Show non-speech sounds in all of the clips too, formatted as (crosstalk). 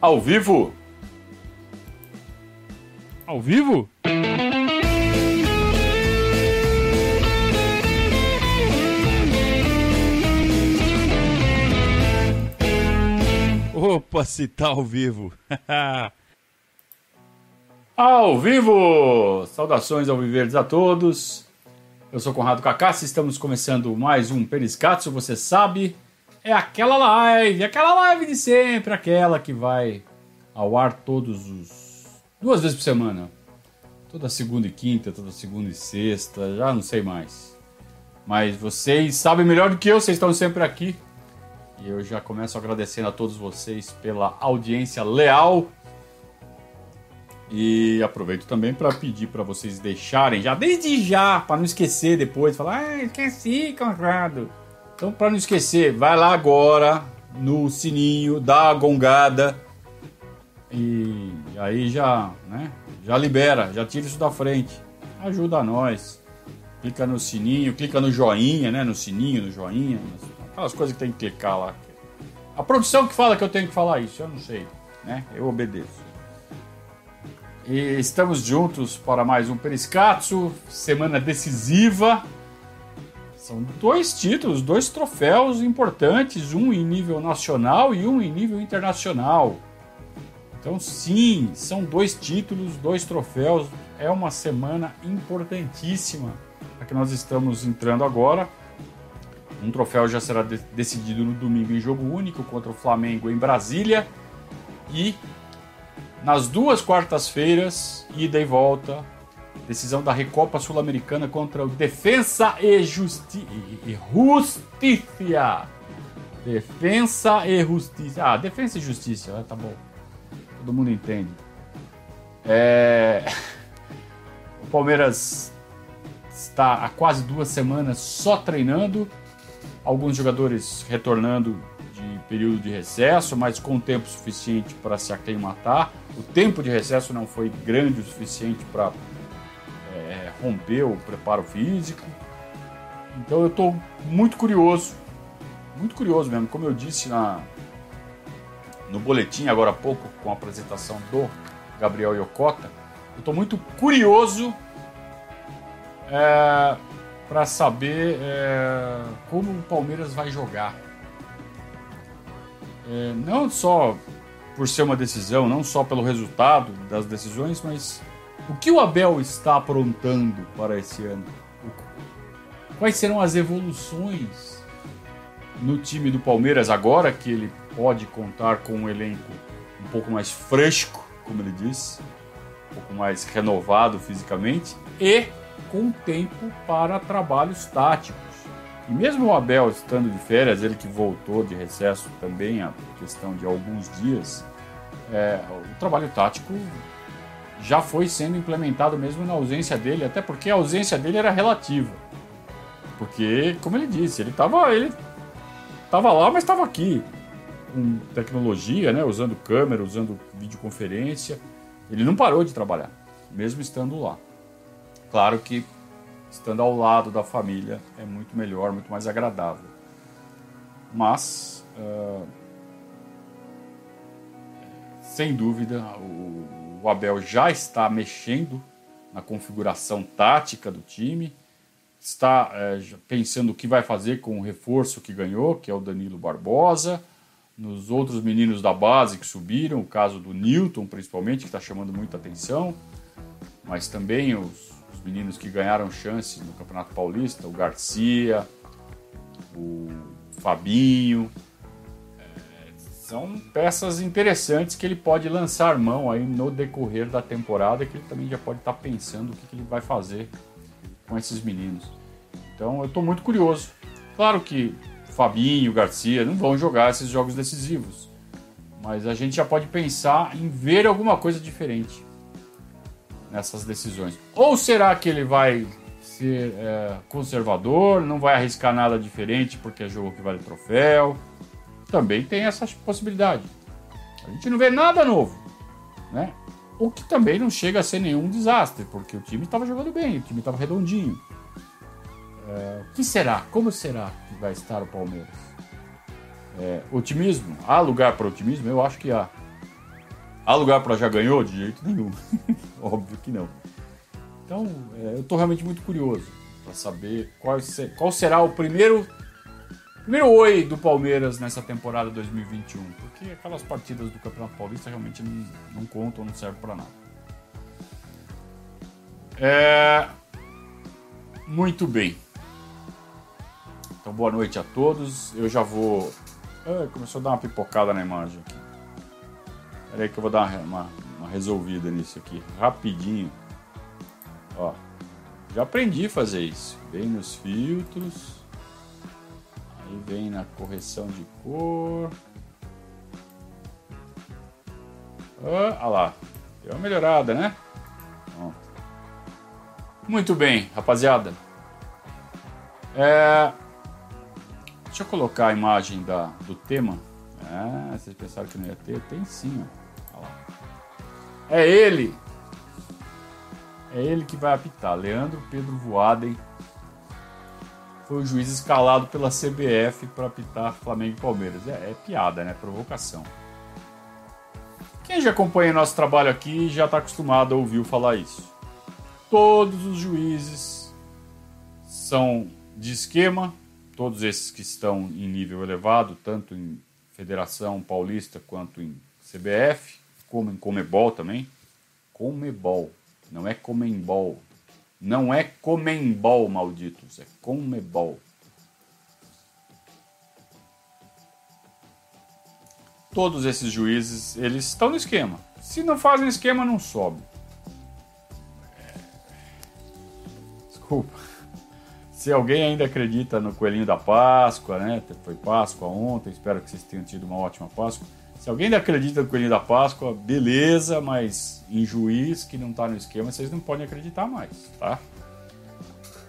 Ao vivo? Ao vivo? Opa, se tá ao vivo. (laughs) ao vivo! Saudações ao Viverdes a todos. Eu sou Conrado Cacassi, estamos começando mais um Periscatso, você sabe, é aquela live, aquela live de sempre, aquela que vai ao ar todos os duas vezes por semana. Toda segunda e quinta, toda segunda e sexta, já não sei mais. Mas vocês sabem melhor do que eu, vocês estão sempre aqui. E eu já começo agradecendo a todos vocês pela audiência leal. E aproveito também para pedir para vocês deixarem já desde já, para não esquecer depois, falar, ah, esqueci, Conrado. Então, para não esquecer, vai lá agora no sininho, dá a gongada e aí já, né? Já libera, já tira isso da frente. Ajuda nós. Clica no sininho, clica no joinha, né? No sininho, no joinha, aquelas coisas que tem que clicar lá. A produção que fala que eu tenho que falar isso, eu não sei, né? Eu obedeço. E estamos juntos para mais um Periscatso, semana decisiva. São dois títulos, dois troféus importantes, um em nível nacional e um em nível internacional. Então, sim, são dois títulos, dois troféus. É uma semana importantíssima a que nós estamos entrando agora. Um troféu já será de decidido no domingo em jogo único contra o Flamengo em Brasília. E nas duas quartas-feiras, ida e volta, decisão da Recopa Sul-Americana contra o Defensa e, Justi e Justiça. Defensa e Justiça. Ah, Defensa e Justiça, tá bom todo mundo entende. É... (laughs) O Palmeiras está há quase duas semanas só treinando, alguns jogadores retornando de período de recesso, mas com tempo suficiente para se aclimatar. O tempo de recesso não foi grande o suficiente para é, romper o preparo físico. Então eu estou muito curioso, muito curioso mesmo. Como eu disse na, no boletim agora há pouco com a apresentação do Gabriel Yokota. Eu estou muito curioso é, para saber é, como o Palmeiras vai jogar. É, não só por ser uma decisão, não só pelo resultado das decisões, mas o que o Abel está aprontando para esse ano? Quais serão as evoluções no time do Palmeiras agora que ele pode contar com um elenco um pouco mais fresco, como ele disse, um pouco mais renovado fisicamente e com tempo para trabalhos táticos. E mesmo o Abel estando de férias, ele que voltou de recesso também, a questão de alguns dias, é, o trabalho tático já foi sendo implementado mesmo na ausência dele, até porque a ausência dele era relativa. Porque, como ele disse, ele estava ele tava lá, mas estava aqui com tecnologia, né, usando câmera, usando videoconferência. Ele não parou de trabalhar, mesmo estando lá. Claro que estando ao lado da família é muito melhor, muito mais agradável. Mas, uh, sem dúvida, o, o Abel já está mexendo na configuração tática do time, está é, pensando o que vai fazer com o reforço que ganhou, que é o Danilo Barbosa nos outros meninos da base que subiram, o caso do Newton, principalmente, que está chamando muita atenção, mas também os, os, meninos que ganharam chance no Campeonato Paulista, o Garcia, o Fabinho. São peças interessantes que ele pode lançar mão aí no decorrer da temporada, que ele também já pode estar tá pensando o que, que ele vai fazer com esses meninos. Então eu estou muito curioso. Claro que Fabinho, Garcia, não vão jogar esses jogos decisivos. Mas a gente já pode pensar em ver alguma coisa diferente nessas decisões. Ou será que ele vai ser é, conservador, não vai arriscar nada diferente porque é jogo que vale troféu? Também tem essa possibilidade. A gente não vê nada novo, né? O que também não chega a ser nenhum desastre, porque o time estava jogando bem, o time estava redondinho. É, o que será? Como será que vai estar o Palmeiras? É, otimismo? Há lugar para otimismo? Eu acho que há. Há lugar para já ganhou? De jeito nenhum. (laughs) Óbvio que não. Então, é, eu estou realmente muito curioso para saber qual, qual será o primeiro primeiro oi do Palmeiras nessa temporada 2021, porque aquelas partidas do Campeonato Paulista realmente não, não contam, não servem para nada. É... Muito bem. Então, boa noite a todos. Eu já vou. Ah, começou a dar uma pipocada na imagem aqui. Espera aí que eu vou dar uma, uma resolvida nisso aqui, rapidinho. Ó, já aprendi a fazer isso. Vem nos filtros. Aí vem na correção de cor. Ah, olha lá. Deu uma melhorada, né? Muito bem, rapaziada. É... Deixa eu colocar a imagem da, do tema. Ah, vocês pensaram que não ia ter? Tem sim, ó. Olha lá. É ele! É ele que vai apitar. Leandro Pedro Voaden foi o juiz escalado pela CBF para apitar Flamengo e Palmeiras. É, é, piada, né? Provocação. Quem já acompanha nosso trabalho aqui já está acostumado a ouvir falar isso. Todos os juízes são de esquema, todos esses que estão em nível elevado, tanto em Federação Paulista quanto em CBF, como em Comebol também. Comebol, não é Comembol. Não é Comembol, malditos, é Comebol. Todos esses juízes, eles estão no esquema. Se não fazem esquema, não sobe. Desculpa. Se alguém ainda acredita no coelhinho da Páscoa, né? Foi Páscoa ontem, espero que vocês tenham tido uma ótima Páscoa. Se alguém acredita no coelhinho da Páscoa, beleza, mas em juiz que não está no esquema, vocês não podem acreditar mais, tá?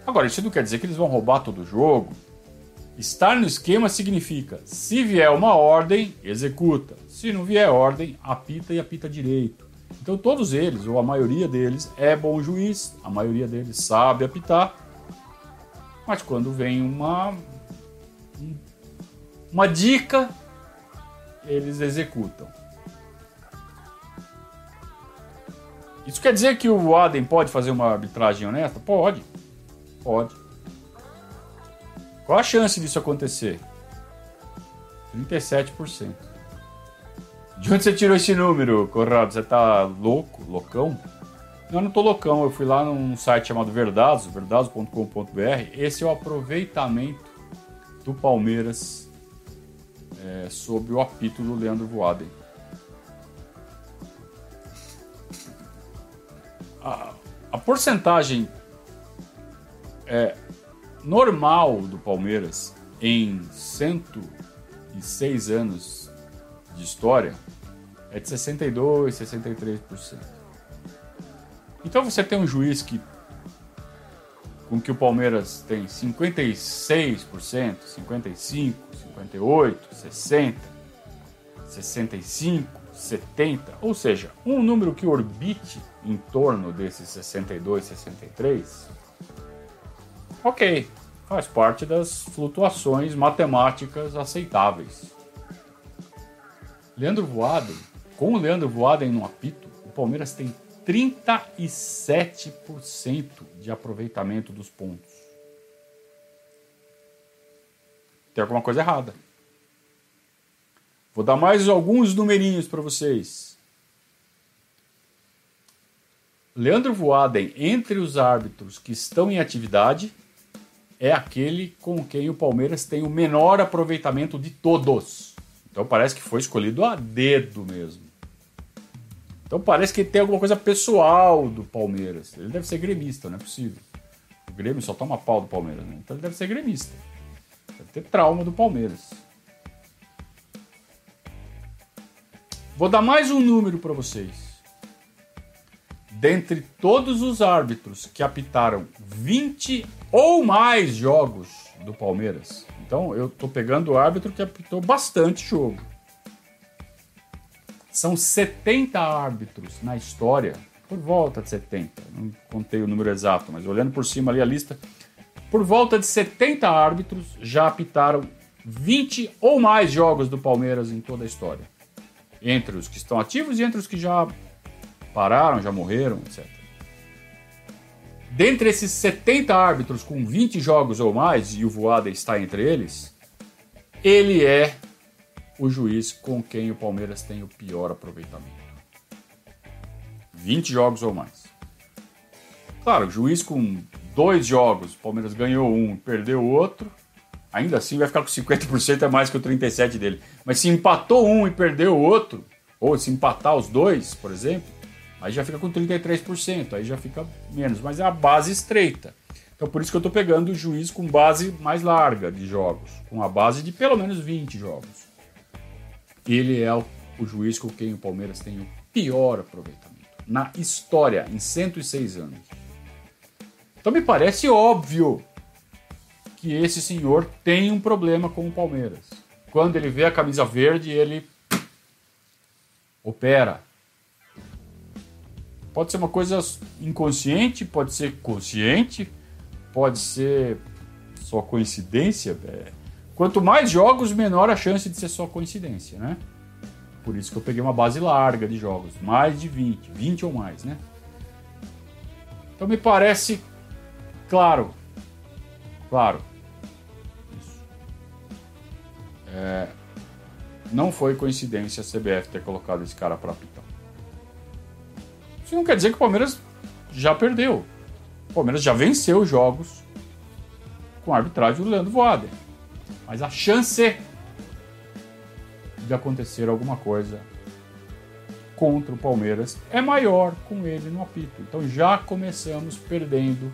Agora, isso não quer dizer que eles vão roubar todo o jogo. Estar no esquema significa, se vier uma ordem, executa. Se não vier ordem, apita e apita direito. Então todos eles, ou a maioria deles, é bom juiz, a maioria deles sabe apitar. Mas quando vem uma uma dica, eles executam. Isso quer dizer que o Adem pode fazer uma arbitragem honesta? Pode. Pode. Qual a chance disso acontecer? 37%. De onde você tirou esse número, Conrado? Você tá louco? Loucão? Eu não tô loucão. Eu fui lá num site chamado Verdados, verdados.com.br. Esse é o aproveitamento do Palmeiras é, o apito do Leandro Voaden. A, a porcentagem é, normal do Palmeiras em 106 anos de história é de 62, 63%. Então você tem um juiz que com que o Palmeiras tem 56%, 55%, 58%, 60%, 65%, 70%, ou seja, um número que orbite em torno desses 62, 63%, ok, faz parte das flutuações matemáticas aceitáveis. Leandro Voaden, com o Leandro Voaden no apito, o Palmeiras tem 37% de aproveitamento dos pontos. Tem alguma coisa errada. Vou dar mais alguns numerinhos para vocês. Leandro Voaden, entre os árbitros que estão em atividade, é aquele com quem o Palmeiras tem o menor aproveitamento de todos. Então parece que foi escolhido a dedo mesmo. Então parece que tem alguma coisa pessoal do Palmeiras. Ele deve ser gremista, não é possível. O Grêmio só toma pau do Palmeiras, né? Então ele deve ser gremista. Deve ter trauma do Palmeiras. Vou dar mais um número para vocês dentre todos os árbitros que apitaram 20 ou mais jogos do Palmeiras. Então eu estou pegando o árbitro que apitou bastante jogo. São 70 árbitros na história, por volta de 70, não contei o número exato, mas olhando por cima ali a lista, por volta de 70 árbitros já apitaram 20 ou mais jogos do Palmeiras em toda a história. entre os que estão ativos e entre os que já pararam, já morreram, etc. Dentre esses 70 árbitros com 20 jogos ou mais, e o Voada está entre eles, ele é o juiz com quem o Palmeiras tem o pior aproveitamento. 20 jogos ou mais. Claro, o juiz com dois jogos, o Palmeiras ganhou um e perdeu o outro, ainda assim vai ficar com 50% a mais que o 37% dele. Mas se empatou um e perdeu o outro, ou se empatar os dois, por exemplo, aí já fica com 33%, aí já fica menos, mas é a base estreita. Então por isso que eu estou pegando o juiz com base mais larga de jogos, com a base de pelo menos 20 jogos. Ele é o, o juiz com quem o Palmeiras tem o pior aproveitamento na história, em 106 anos. Então me parece óbvio que esse senhor tem um problema com o Palmeiras. Quando ele vê a camisa verde, ele opera. Pode ser uma coisa inconsciente, pode ser consciente, pode ser só coincidência. É. Quanto mais jogos, menor a chance de ser só coincidência, né? Por isso que eu peguei uma base larga de jogos, mais de 20, 20 ou mais, né? Então me parece claro, claro, isso. É, não foi coincidência a CBF ter colocado esse cara para apitar. Isso não quer dizer que o Palmeiras já perdeu. O Palmeiras já venceu jogos com a arbitragem do Leandro Voader. Mas a chance de acontecer alguma coisa contra o Palmeiras é maior com ele no apito. Então já começamos perdendo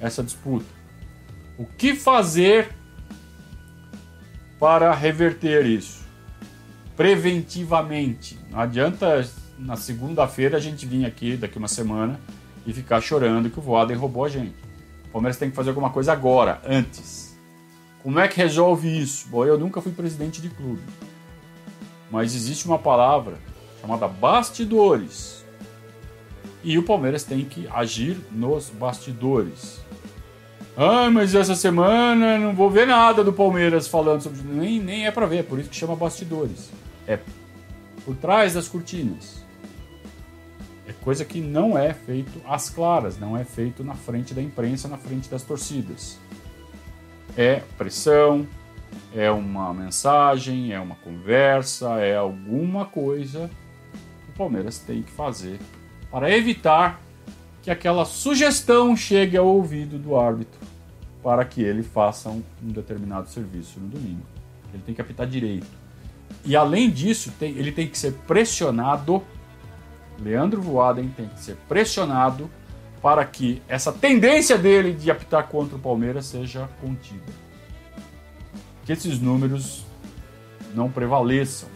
essa disputa. O que fazer para reverter isso? Preventivamente. Não adianta na segunda-feira a gente vir aqui daqui uma semana e ficar chorando que o Voaden roubou a gente. O Palmeiras tem que fazer alguma coisa agora, antes. Como é que resolve isso? Bom, eu nunca fui presidente de clube. Mas existe uma palavra chamada bastidores. E o Palmeiras tem que agir nos bastidores. Ah, mas essa semana não vou ver nada do Palmeiras falando sobre. Nem, nem é para ver, é por isso que chama bastidores. É por trás das cortinas. É coisa que não é feito às claras, não é feito na frente da imprensa, na frente das torcidas. É pressão, é uma mensagem, é uma conversa, é alguma coisa que o Palmeiras tem que fazer para evitar que aquela sugestão chegue ao ouvido do árbitro para que ele faça um, um determinado serviço no domingo. Ele tem que apitar direito. E além disso, tem, ele tem que ser pressionado. Leandro Voaden tem que ser pressionado para que essa tendência dele de apitar contra o Palmeiras seja contida. Que esses números não prevaleçam.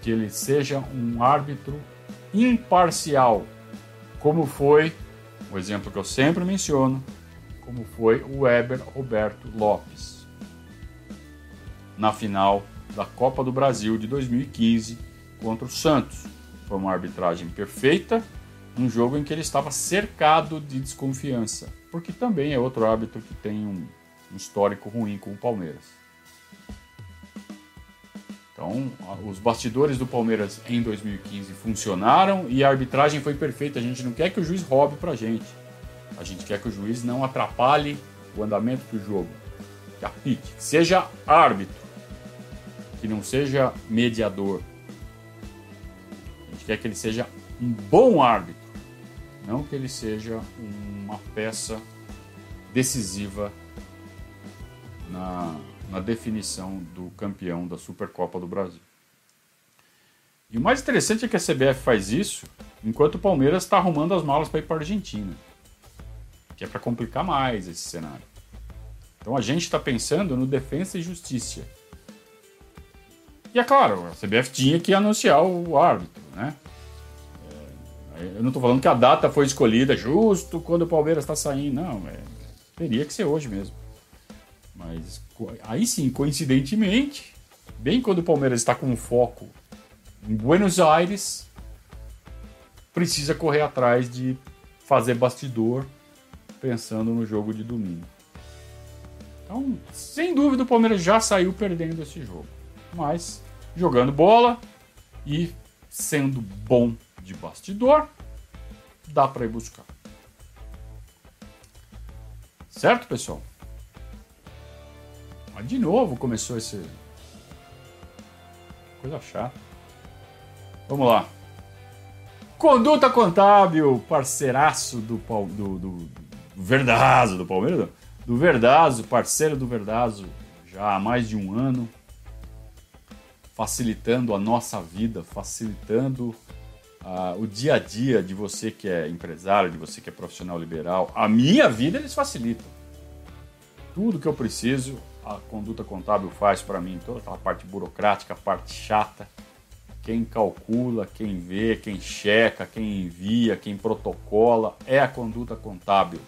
Que ele seja um árbitro imparcial, como foi o exemplo que eu sempre menciono, como foi o Weber Roberto Lopes na final da Copa do Brasil de 2015 contra o Santos. Foi uma arbitragem perfeita, um jogo em que ele estava cercado de desconfiança, porque também é outro árbitro que tem um, histórico ruim com o Palmeiras. Então, os bastidores do Palmeiras em 2015 funcionaram e a arbitragem foi perfeita. A gente não quer que o juiz roube pra gente. A gente quer que o juiz não atrapalhe o andamento do jogo. Que apite, que seja árbitro, que não seja mediador. A gente quer que ele seja um bom árbitro, não que ele seja uma peça decisiva na, na definição do campeão da Supercopa do Brasil. E o mais interessante é que a CBF faz isso enquanto o Palmeiras está arrumando as malas para ir para a Argentina, que é para complicar mais esse cenário. Então a gente está pensando no defesa e justiça. E é claro, a CBF tinha que anunciar o árbitro, né? Eu não estou falando que a data foi escolhida justo quando o Palmeiras está saindo, não. É, teria que ser hoje mesmo. Mas aí sim, coincidentemente, bem quando o Palmeiras está com foco em Buenos Aires, precisa correr atrás de fazer bastidor pensando no jogo de domingo. Então, sem dúvida, o Palmeiras já saiu perdendo esse jogo. Mas jogando bola e sendo bom de bastidor, dá para ir buscar. Certo, pessoal? Mas de novo começou esse. Coisa chata. Vamos lá. Conduta Contábil, parceiraço do, do, do, do Verdazo, do Palmeiras, do Verdazo, parceiro do Verdazo já há mais de um ano, facilitando a nossa vida, facilitando uh, o dia a dia de você que é empresário, de você que é profissional liberal. A minha vida eles facilitam. Tudo que eu preciso, a conduta contábil faz para mim, toda aquela parte burocrática, a parte chata. Quem calcula, quem vê, quem checa, quem envia, quem protocola é a conduta contábil.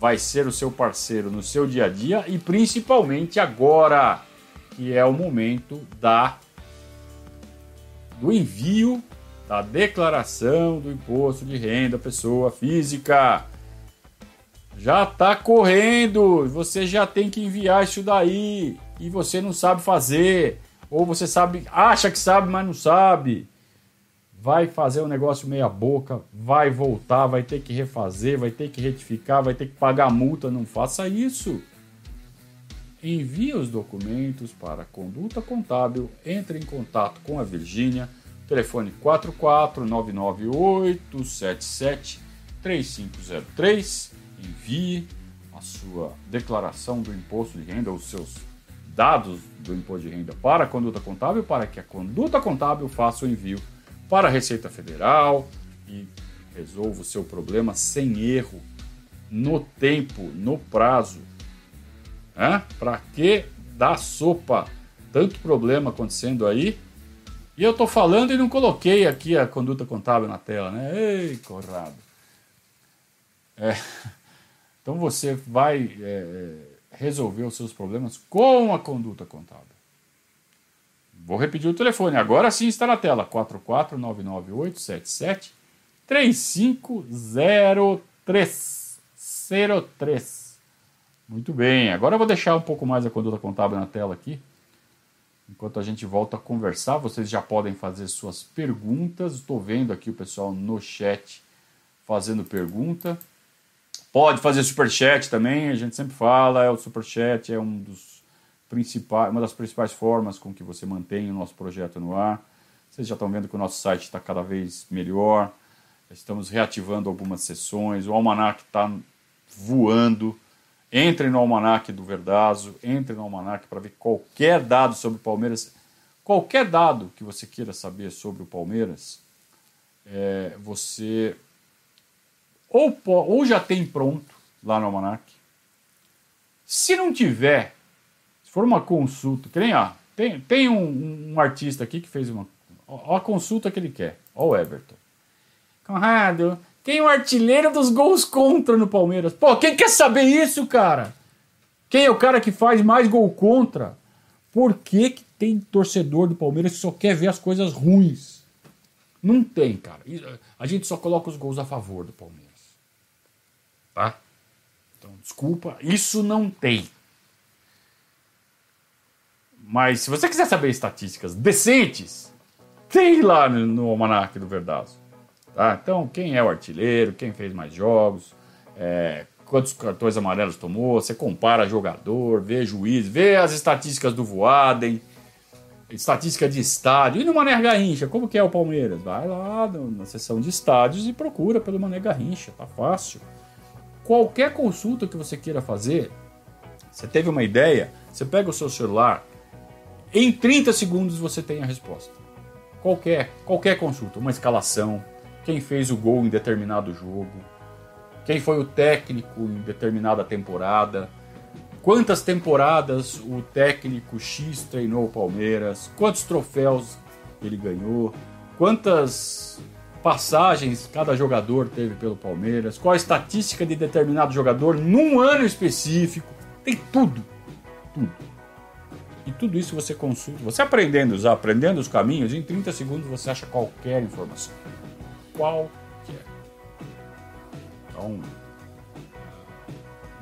Vai ser o seu parceiro no seu dia a dia e principalmente agora, que é o momento da do envio da declaração do imposto de renda pessoa física. Já está correndo, você já tem que enviar isso daí e você não sabe fazer, ou você sabe, acha que sabe, mas não sabe. Vai fazer um negócio meia boca, vai voltar, vai ter que refazer, vai ter que retificar, vai ter que pagar multa, não faça isso. Envie os documentos para a Conduta Contábil, entre em contato com a Virgínia Telefone 44998773503. Envie a sua declaração do imposto de renda, os seus dados do imposto de renda para a conduta contábil, para que a conduta contábil faça o envio para a Receita Federal e resolva o seu problema sem erro, no tempo, no prazo. Para que dar sopa? Tanto problema acontecendo aí e eu tô falando e não coloquei aqui a conduta contábil na tela, né? Ei, Corrado. É, (laughs) então você vai é, é resolver os seus problemas com a conduta contábil. Vou repetir o telefone. Agora sim está na tela. 4499877 350303. Muito bem. Agora eu vou deixar um pouco mais a conduta contábil na tela aqui. Enquanto a gente volta a conversar, vocês já podem fazer suas perguntas. Estou vendo aqui o pessoal no chat fazendo pergunta. Pode fazer super chat também, a gente sempre fala, é o super chat é um dos principais, uma das principais formas com que você mantém o nosso projeto no ar. Vocês já estão vendo que o nosso site está cada vez melhor. Estamos reativando algumas sessões, o almanac está voando. Entre no almanac do Verdazo, entre no almanac para ver qualquer dado sobre o Palmeiras, qualquer dado que você queira saber sobre o Palmeiras, é, você ou, ou já tem pronto lá no almanac. Se não tiver, se for uma consulta, que nem, ó, tem, tem um, um artista aqui que fez uma. Ó, a consulta que ele quer, ó o Everton. Conrado, quem é o artilheiro dos gols contra no Palmeiras? Pô, quem quer saber isso, cara? Quem é o cara que faz mais gol contra? Por que, que tem torcedor do Palmeiras que só quer ver as coisas ruins? Não tem, cara. A gente só coloca os gols a favor do Palmeiras. Tá? Então, desculpa, isso não tem. Mas se você quiser saber estatísticas decentes, tem lá no, no Almanac do Verdazo. Tá? Então, quem é o artilheiro, quem fez mais jogos, é, quantos cartões amarelos tomou, você compara jogador, vê juiz, vê as estatísticas do Voaden, estatística de estádio. E no Mané Garrincha, como que é o Palmeiras? Vai lá na seção de estádios e procura pelo Mané Garrincha, tá fácil. Qualquer consulta que você queira fazer, você teve uma ideia, você pega o seu celular, em 30 segundos você tem a resposta. Qualquer, qualquer consulta, uma escalação, quem fez o gol em determinado jogo, quem foi o técnico em determinada temporada, quantas temporadas o técnico X treinou o Palmeiras, quantos troféus ele ganhou, quantas passagens cada jogador teve pelo Palmeiras, qual a estatística de determinado jogador num ano específico, tem tudo, tudo. E tudo isso você consulta, você aprendendo aprendendo os caminhos, em 30 segundos você acha qualquer informação qualquer. Então,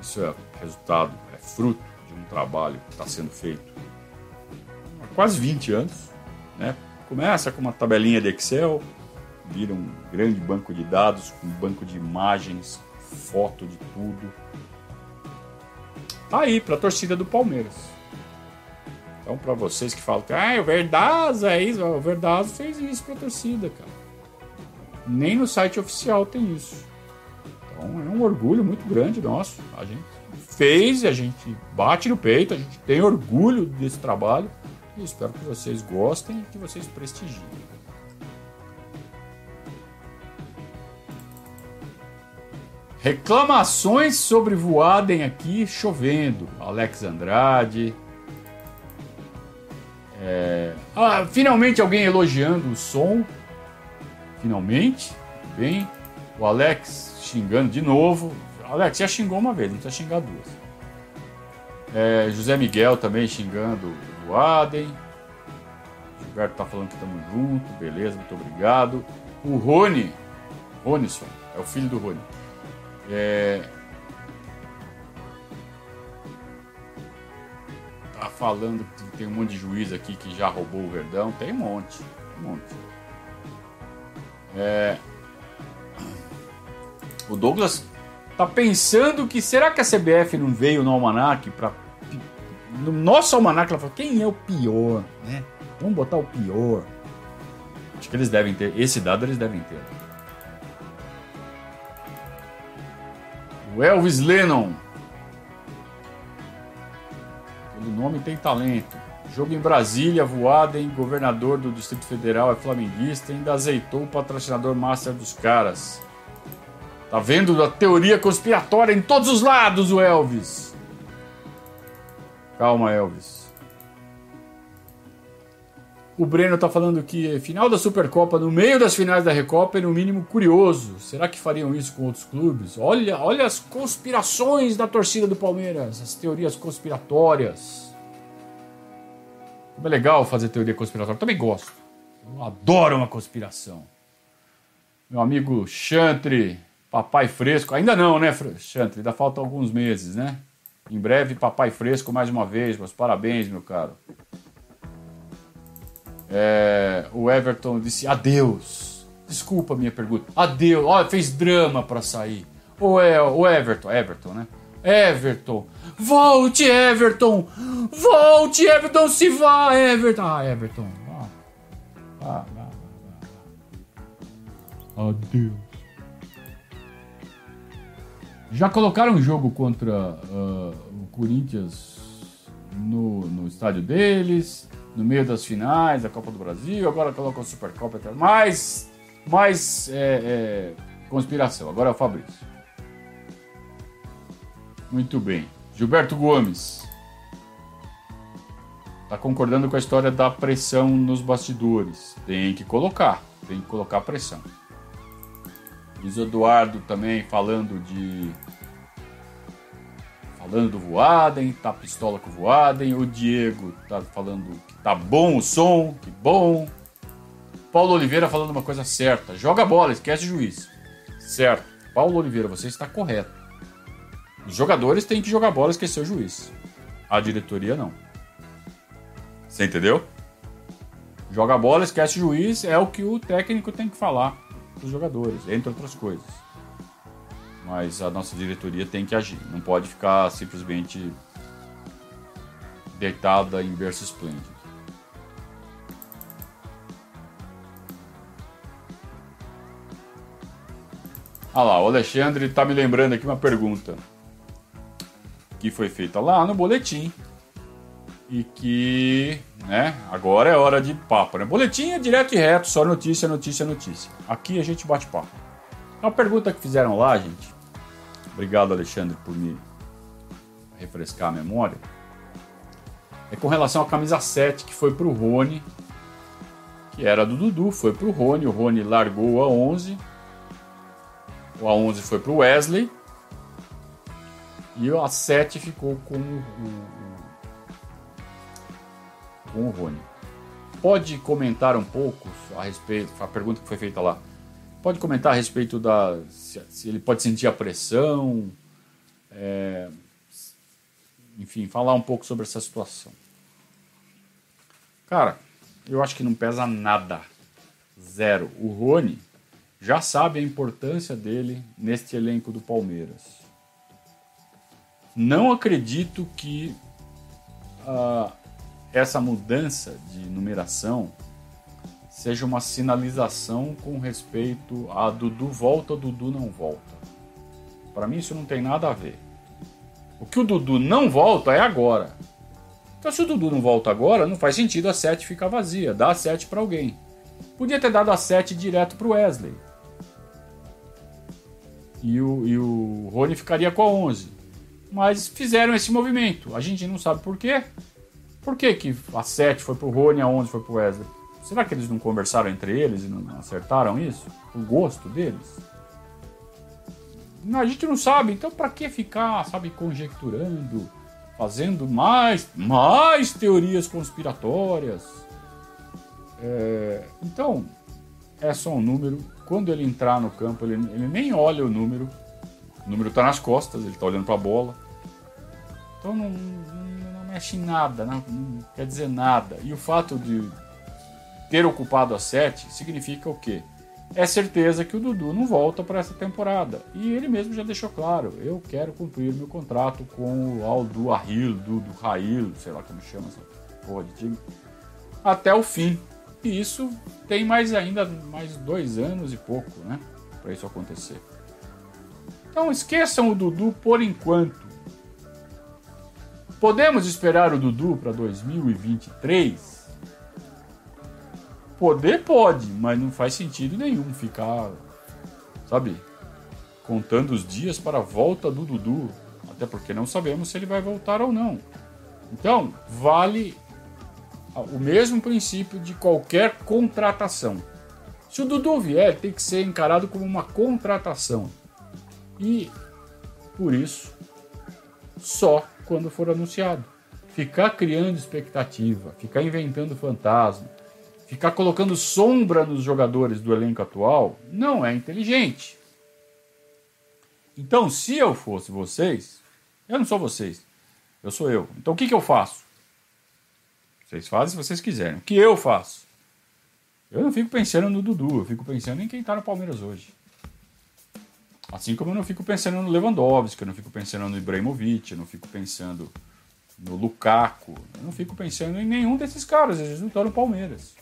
isso é resultado, é fruto de um trabalho que está sendo feito há quase 20 anos. Né? Começa com uma tabelinha de Excel, vira um grande banco de dados, um banco de imagens, foto de tudo. Tá aí para a torcida do Palmeiras. Então, para vocês que falam que ah, o Verdazo é isso, o Verdazo fez isso para a torcida, cara. Nem no site oficial tem isso. Então, é um orgulho muito grande nosso. A gente fez, a gente bate no peito, a gente tem orgulho desse trabalho e espero que vocês gostem e que vocês prestigiem. Reclamações sobre Voaden aqui chovendo. Alex Andrade. É... Ah, finalmente alguém elogiando o som. Finalmente. Bem. O Alex xingando de novo. Alex já xingou uma vez, não precisa xingar duas. É, José Miguel também xingando o Aden. Gilberto tá falando que estamos juntos, beleza, muito obrigado. O Rony, Ronisson, é o filho do Rony. É, tá falando que tem um monte de juiz aqui que já roubou o Verdão. Tem um monte, um monte. É, o Douglas tá pensando que será que a CBF não veio no almanac para no nosso almanac ela falou quem é o pior, né? Vamos botar o pior. Acho que eles devem ter esse dado eles devem ter. O Elvis Lennon. O nome tem talento. Jogo em Brasília, voada em governador do Distrito Federal é flamenguista, ainda azeitou o patrocinador master dos caras. Tá vendo a teoria conspiratória em todos os lados, o Elvis. Calma, Elvis. O Breno tá falando que final da Supercopa, no meio das finais da Recopa, é no mínimo curioso. Será que fariam isso com outros clubes? Olha, olha as conspirações da torcida do Palmeiras, as teorias conspiratórias. É legal fazer teoria conspiratória. Também gosto. Eu adoro uma conspiração. Meu amigo Chantre Papai Fresco, ainda não, né, Chantre? Ainda falta alguns meses, né? Em breve, Papai Fresco mais uma vez, meus parabéns, meu caro. É, o Everton disse adeus. Desculpa a minha pergunta. Adeus. Olha, fez drama para sair. O, é, o Everton, Everton, né? Everton. Volte, Everton! Volte, Everton, se vá, Everton! Ah, Everton. Ah, ah, ah, ah. Adeus. Já colocaram um jogo contra uh, o Corinthians no, no estádio deles, no meio das finais da Copa do Brasil, agora colocam a Supercopa tal. Mais, mais é, é, conspiração. Agora é o Fabrício. Muito bem. Gilberto Gomes. Está concordando com a história da pressão nos bastidores. Tem que colocar. Tem que colocar pressão. Luiz Eduardo também falando de. Falando do Voaden, tá pistola com o Voaden. O Diego tá falando que tá bom o som, que bom. Paulo Oliveira falando uma coisa certa. Joga bola, esquece o juiz. Certo. Paulo Oliveira, você está correto. Os jogadores têm que jogar bola, esquecer o juiz. A diretoria não. Você entendeu? Joga bola, esquece o juiz, é o que o técnico tem que falar para os jogadores, entre outras coisas. Mas a nossa diretoria tem que agir, não pode ficar simplesmente deitada em berço esplêndido. Ah lá, o Alexandre está me lembrando aqui uma pergunta que foi feita lá no boletim e que, né, agora é hora de papo, né? Boletim é direto e reto, só notícia, notícia, notícia. Aqui a gente bate papo. Uma pergunta que fizeram lá, gente. Obrigado, Alexandre, por me refrescar a memória. É com relação à camisa 7 que foi pro Rony, que era do Dudu, foi pro Rony, o Rony largou a 11. O A11 foi pro Wesley. E a 7 ficou com o, com o Rony. Pode comentar um pouco a respeito, a pergunta que foi feita lá. Pode comentar a respeito da. se, se ele pode sentir a pressão, é, enfim, falar um pouco sobre essa situação. Cara, eu acho que não pesa nada. Zero. O Rony já sabe a importância dele neste elenco do Palmeiras. Não acredito que uh, essa mudança de numeração seja uma sinalização com respeito a Dudu volta, Dudu não volta. Para mim isso não tem nada a ver. O que o Dudu não volta é agora. Então se o Dudu não volta agora, não faz sentido a 7 ficar vazia. Dá a 7 para alguém. Podia ter dado a 7 direto para o Wesley. E o, e o Rony ficaria com a 11. Mas fizeram esse movimento. A gente não sabe por quê. Por que, que a 7 foi pro Rony e a 11 foi pro Wesley? Será que eles não conversaram entre eles e não acertaram isso? O gosto deles? A gente não sabe, então para que ficar, sabe, conjecturando, fazendo mais, mais teorias conspiratórias? É, então, é só um número. Quando ele entrar no campo, ele, ele nem olha o número. O número está nas costas, ele está olhando para a bola. Então não, não, não mexe em nada, não, não quer dizer nada. E o fato de ter ocupado a 7 significa o quê? É certeza que o Dudu não volta para essa temporada. E ele mesmo já deixou claro: eu quero cumprir meu contrato com o Aldo Arril, do, do Rail, sei lá como chama essa porra de time, até o fim. E isso tem mais ainda mais dois anos e pouco, né? Para isso acontecer. Então esqueçam o Dudu por enquanto. Podemos esperar o Dudu para 2023? Poder pode, mas não faz sentido nenhum ficar, sabe, contando os dias para a volta do Dudu. Até porque não sabemos se ele vai voltar ou não. Então, vale o mesmo princípio de qualquer contratação. Se o Dudu vier, tem que ser encarado como uma contratação. E, por isso, só quando for anunciado. Ficar criando expectativa, ficar inventando fantasma, ficar colocando sombra nos jogadores do elenco atual não é inteligente. Então, se eu fosse vocês, eu não sou vocês, eu sou eu. Então, o que, que eu faço? Vocês fazem se vocês quiserem. O que eu faço? Eu não fico pensando no Dudu, eu fico pensando em quem está no Palmeiras hoje. Assim como eu não fico pensando no Lewandowski, eu não fico pensando no Ibrahimovic, eu não fico pensando no Lukaku, eu não fico pensando em nenhum desses caras, eles não estão no Palmeiras.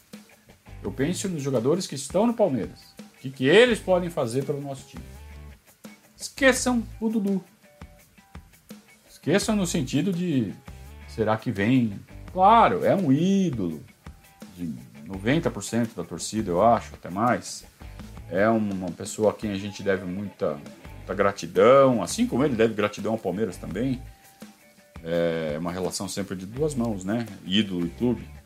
Eu penso nos jogadores que estão no Palmeiras. O que, que eles podem fazer pelo nosso time. Esqueçam o Dudu. Esqueçam no sentido de será que vem? Claro, é um ídolo de 90% da torcida, eu acho, até mais. É uma pessoa a quem a gente deve muita, muita gratidão, assim como ele deve gratidão ao Palmeiras também. É uma relação sempre de duas mãos, né? Ídolo e clube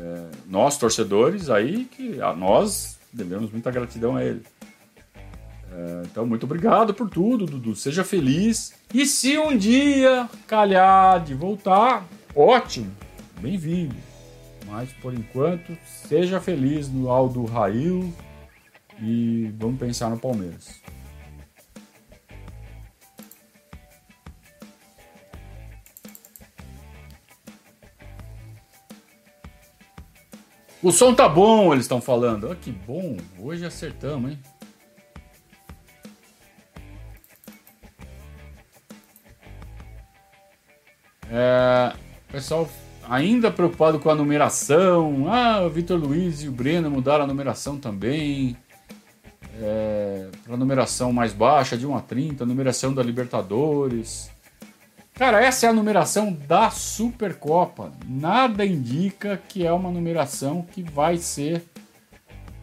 é, nós torcedores aí que a nós devemos muita gratidão a ele. É, então, muito obrigado por tudo, Dudu. Seja feliz. E se um dia calhar de voltar, ótimo, bem-vindo. Mas por enquanto, seja feliz no Aldo Rail e vamos pensar no Palmeiras. O som tá bom, eles estão falando. Ah, que bom, hoje acertamos, hein? É, pessoal ainda preocupado com a numeração. Ah, o Vitor Luiz e o Breno mudaram a numeração também. Para numeração mais baixa, de 1 a 30, numeração da Libertadores. Cara, essa é a numeração da Supercopa. Nada indica que é uma numeração que vai ser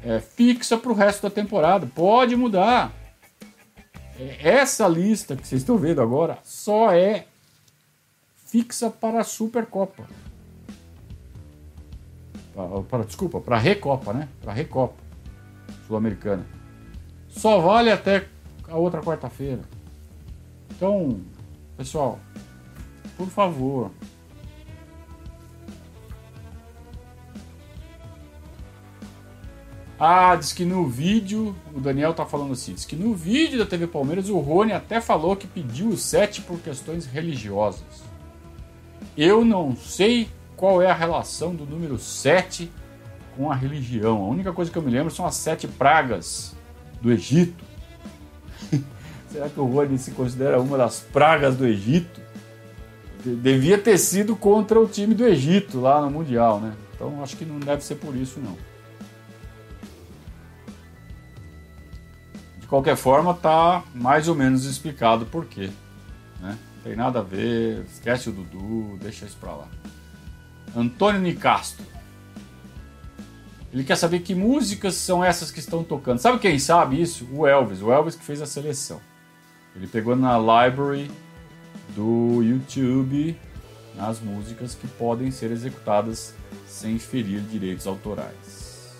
é, fixa para o resto da temporada. Pode mudar. É, essa lista que vocês estão vendo agora só é fixa para a Supercopa. Para, para, desculpa, para a Recopa, né? Para a Recopa Sul-Americana. Só vale até a outra quarta-feira. Então, pessoal, por favor. Ah, diz que no vídeo, o Daniel tá falando assim, diz que no vídeo da TV Palmeiras o Rony até falou que pediu o 7 por questões religiosas. Eu não sei qual é a relação do número 7 com a religião. A única coisa que eu me lembro são as sete pragas do Egito. (laughs) Será que o Rony se considera uma das pragas do Egito? Devia ter sido contra o time do Egito lá no Mundial, né? Então acho que não deve ser por isso, não. De qualquer forma, tá mais ou menos explicado por quê. Né? Não tem nada a ver, esquece o Dudu, deixa isso pra lá. Antônio Nicastro. Ele quer saber que músicas são essas que estão tocando. Sabe quem sabe isso? O Elvis. O Elvis que fez a seleção. Ele pegou na library do YouTube as músicas que podem ser executadas sem ferir direitos autorais.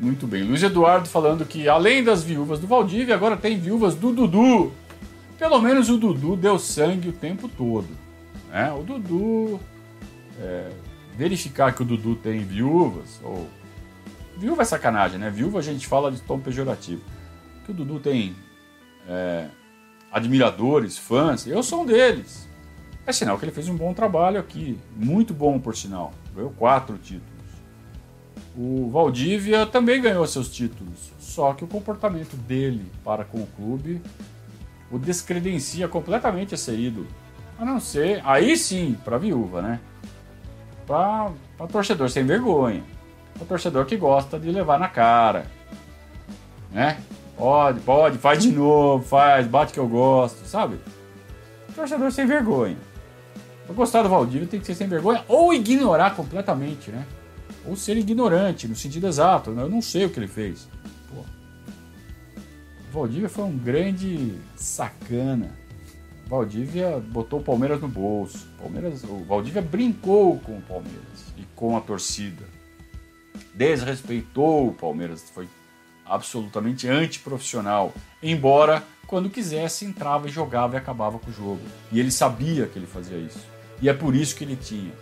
Muito bem. Luiz Eduardo falando que além das viúvas do Valdívia, agora tem viúvas do Dudu. Pelo menos o Dudu deu sangue o tempo todo. Né? O Dudu. É, verificar que o Dudu tem viúvas, ou. Viúva é sacanagem, né? Viúva a gente fala de tom pejorativo. Que o Dudu tem é, admiradores, fãs, eu sou um deles. É sinal que ele fez um bom trabalho aqui, muito bom por sinal. Ganhou quatro títulos. O Valdívia também ganhou seus títulos, só que o comportamento dele para com o clube o descredencia completamente a ser ídolo. A não ser, aí sim, para viúva, né? Para torcedor sem vergonha. Para torcedor que gosta de levar na cara. Né? Pode, pode, faz de novo, faz, bate que eu gosto, sabe? Torcedor sem vergonha. Pra gostar do Valdívia tem que ser sem vergonha ou ignorar completamente, né? Ou ser ignorante, no sentido exato. Né? Eu não sei o que ele fez. Pô. O Valdívia foi um grande sacana. Valdívia botou o Palmeiras no bolso. Palmeiras, o Valdívia brincou com o Palmeiras e com a torcida. Desrespeitou o Palmeiras. Foi absolutamente antiprofissional. Embora, quando quisesse, entrava e jogava e acabava com o jogo. E ele sabia que ele fazia isso. E é por isso que ele tinha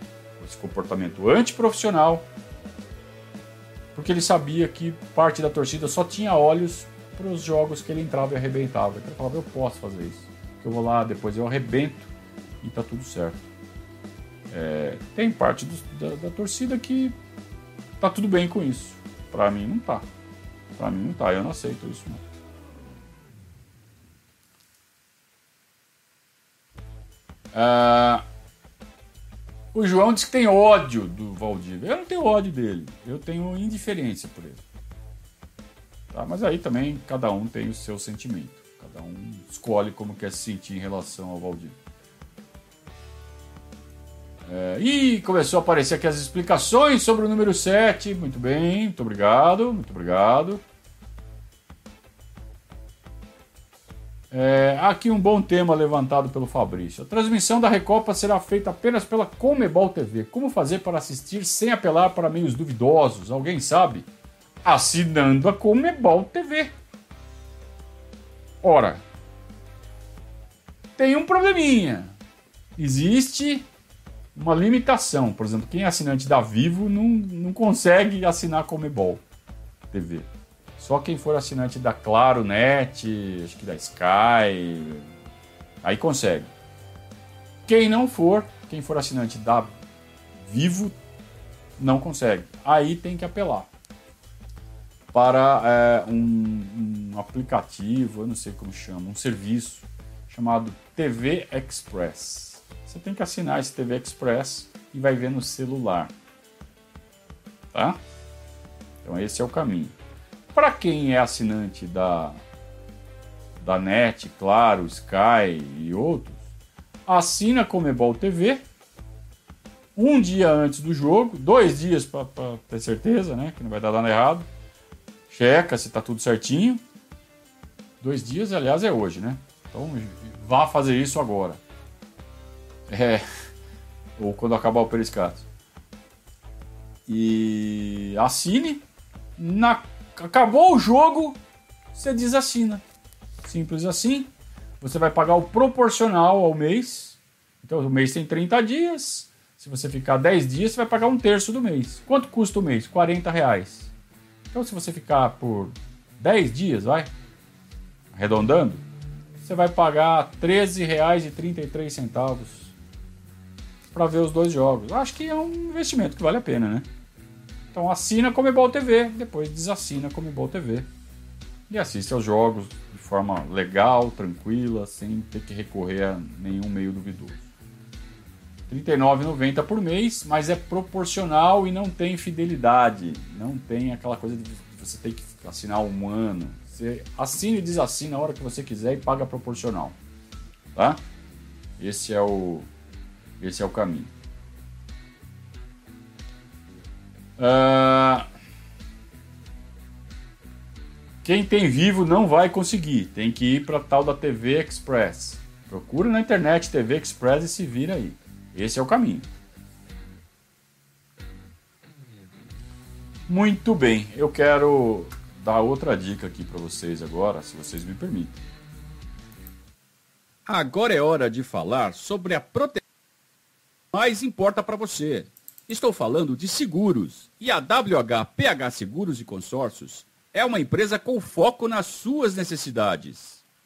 esse comportamento antiprofissional, porque ele sabia que parte da torcida só tinha olhos para os jogos que ele entrava e arrebentava. Ele falava: Eu posso fazer isso. Eu vou lá, depois eu arrebento e tá tudo certo. É, tem parte do, da, da torcida que tá tudo bem com isso. Para mim, não tá. Pra mim não tá, eu não aceito isso não. Ah, o João diz que tem ódio do Valdívia. Eu não tenho ódio dele, eu tenho indiferença por ele. Tá? Mas aí também cada um tem o seu sentimento. Cada um escolhe como quer se sentir em relação ao Valdívia. É, e começou a aparecer aqui as explicações sobre o número 7. Muito bem, muito obrigado, muito obrigado. É, aqui um bom tema levantado pelo Fabrício. A transmissão da Recopa será feita apenas pela Comebol TV. Como fazer para assistir sem apelar para meios duvidosos? Alguém sabe? Assinando a Comebol TV. Ora, tem um probleminha. Existe uma limitação. Por exemplo, quem é assinante da Vivo não, não consegue assinar Comebol TV. Só quem for assinante da Claro Net, acho que da Sky, aí consegue. Quem não for, quem for assinante da Vivo, não consegue. Aí tem que apelar para é, um, um, aplicativo, eu não sei como chama, um serviço chamado TV Express. Você tem que assinar esse TV Express e vai ver no celular. Tá? Então esse é o caminho. Para quem é assinante da, da NET, Claro, Sky e outros, assina Comebol TV um dia antes do jogo, dois dias para ter certeza, né, que não vai dar nada errado. Checa se está tudo certinho. Dois dias, aliás, é hoje, né? Então vá fazer isso agora. É, ou quando acabar o periscato. E assine na acabou o jogo, você desassina. Simples assim. Você vai pagar o proporcional ao mês. Então o mês tem 30 dias. Se você ficar 10 dias, você vai pagar um terço do mês. Quanto custa o mês? 40 reais. Então se você ficar por 10 dias, vai, arredondando, você vai pagar R$ 13,33 para ver os dois jogos. Acho que é um investimento que vale a pena, né? Então assina Comebol TV, depois desassina Comebol TV e assiste aos jogos de forma legal, tranquila, sem ter que recorrer a nenhum meio duvidoso. R$ 39,90 por mês, mas é proporcional e não tem fidelidade. Não tem aquela coisa de você ter que assinar um ano. Você assina e desassina a hora que você quiser e paga proporcional. Tá? Esse é o, esse é o caminho. Uh, quem tem vivo não vai conseguir. Tem que ir para tal da TV Express. Procura na internet TV Express e se vira aí. Esse é o caminho. Muito bem, eu quero dar outra dica aqui para vocês agora, se vocês me permitem. Agora é hora de falar sobre a proteção que mais importa para você. Estou falando de seguros. E a WHPH Seguros e Consórcios é uma empresa com foco nas suas necessidades.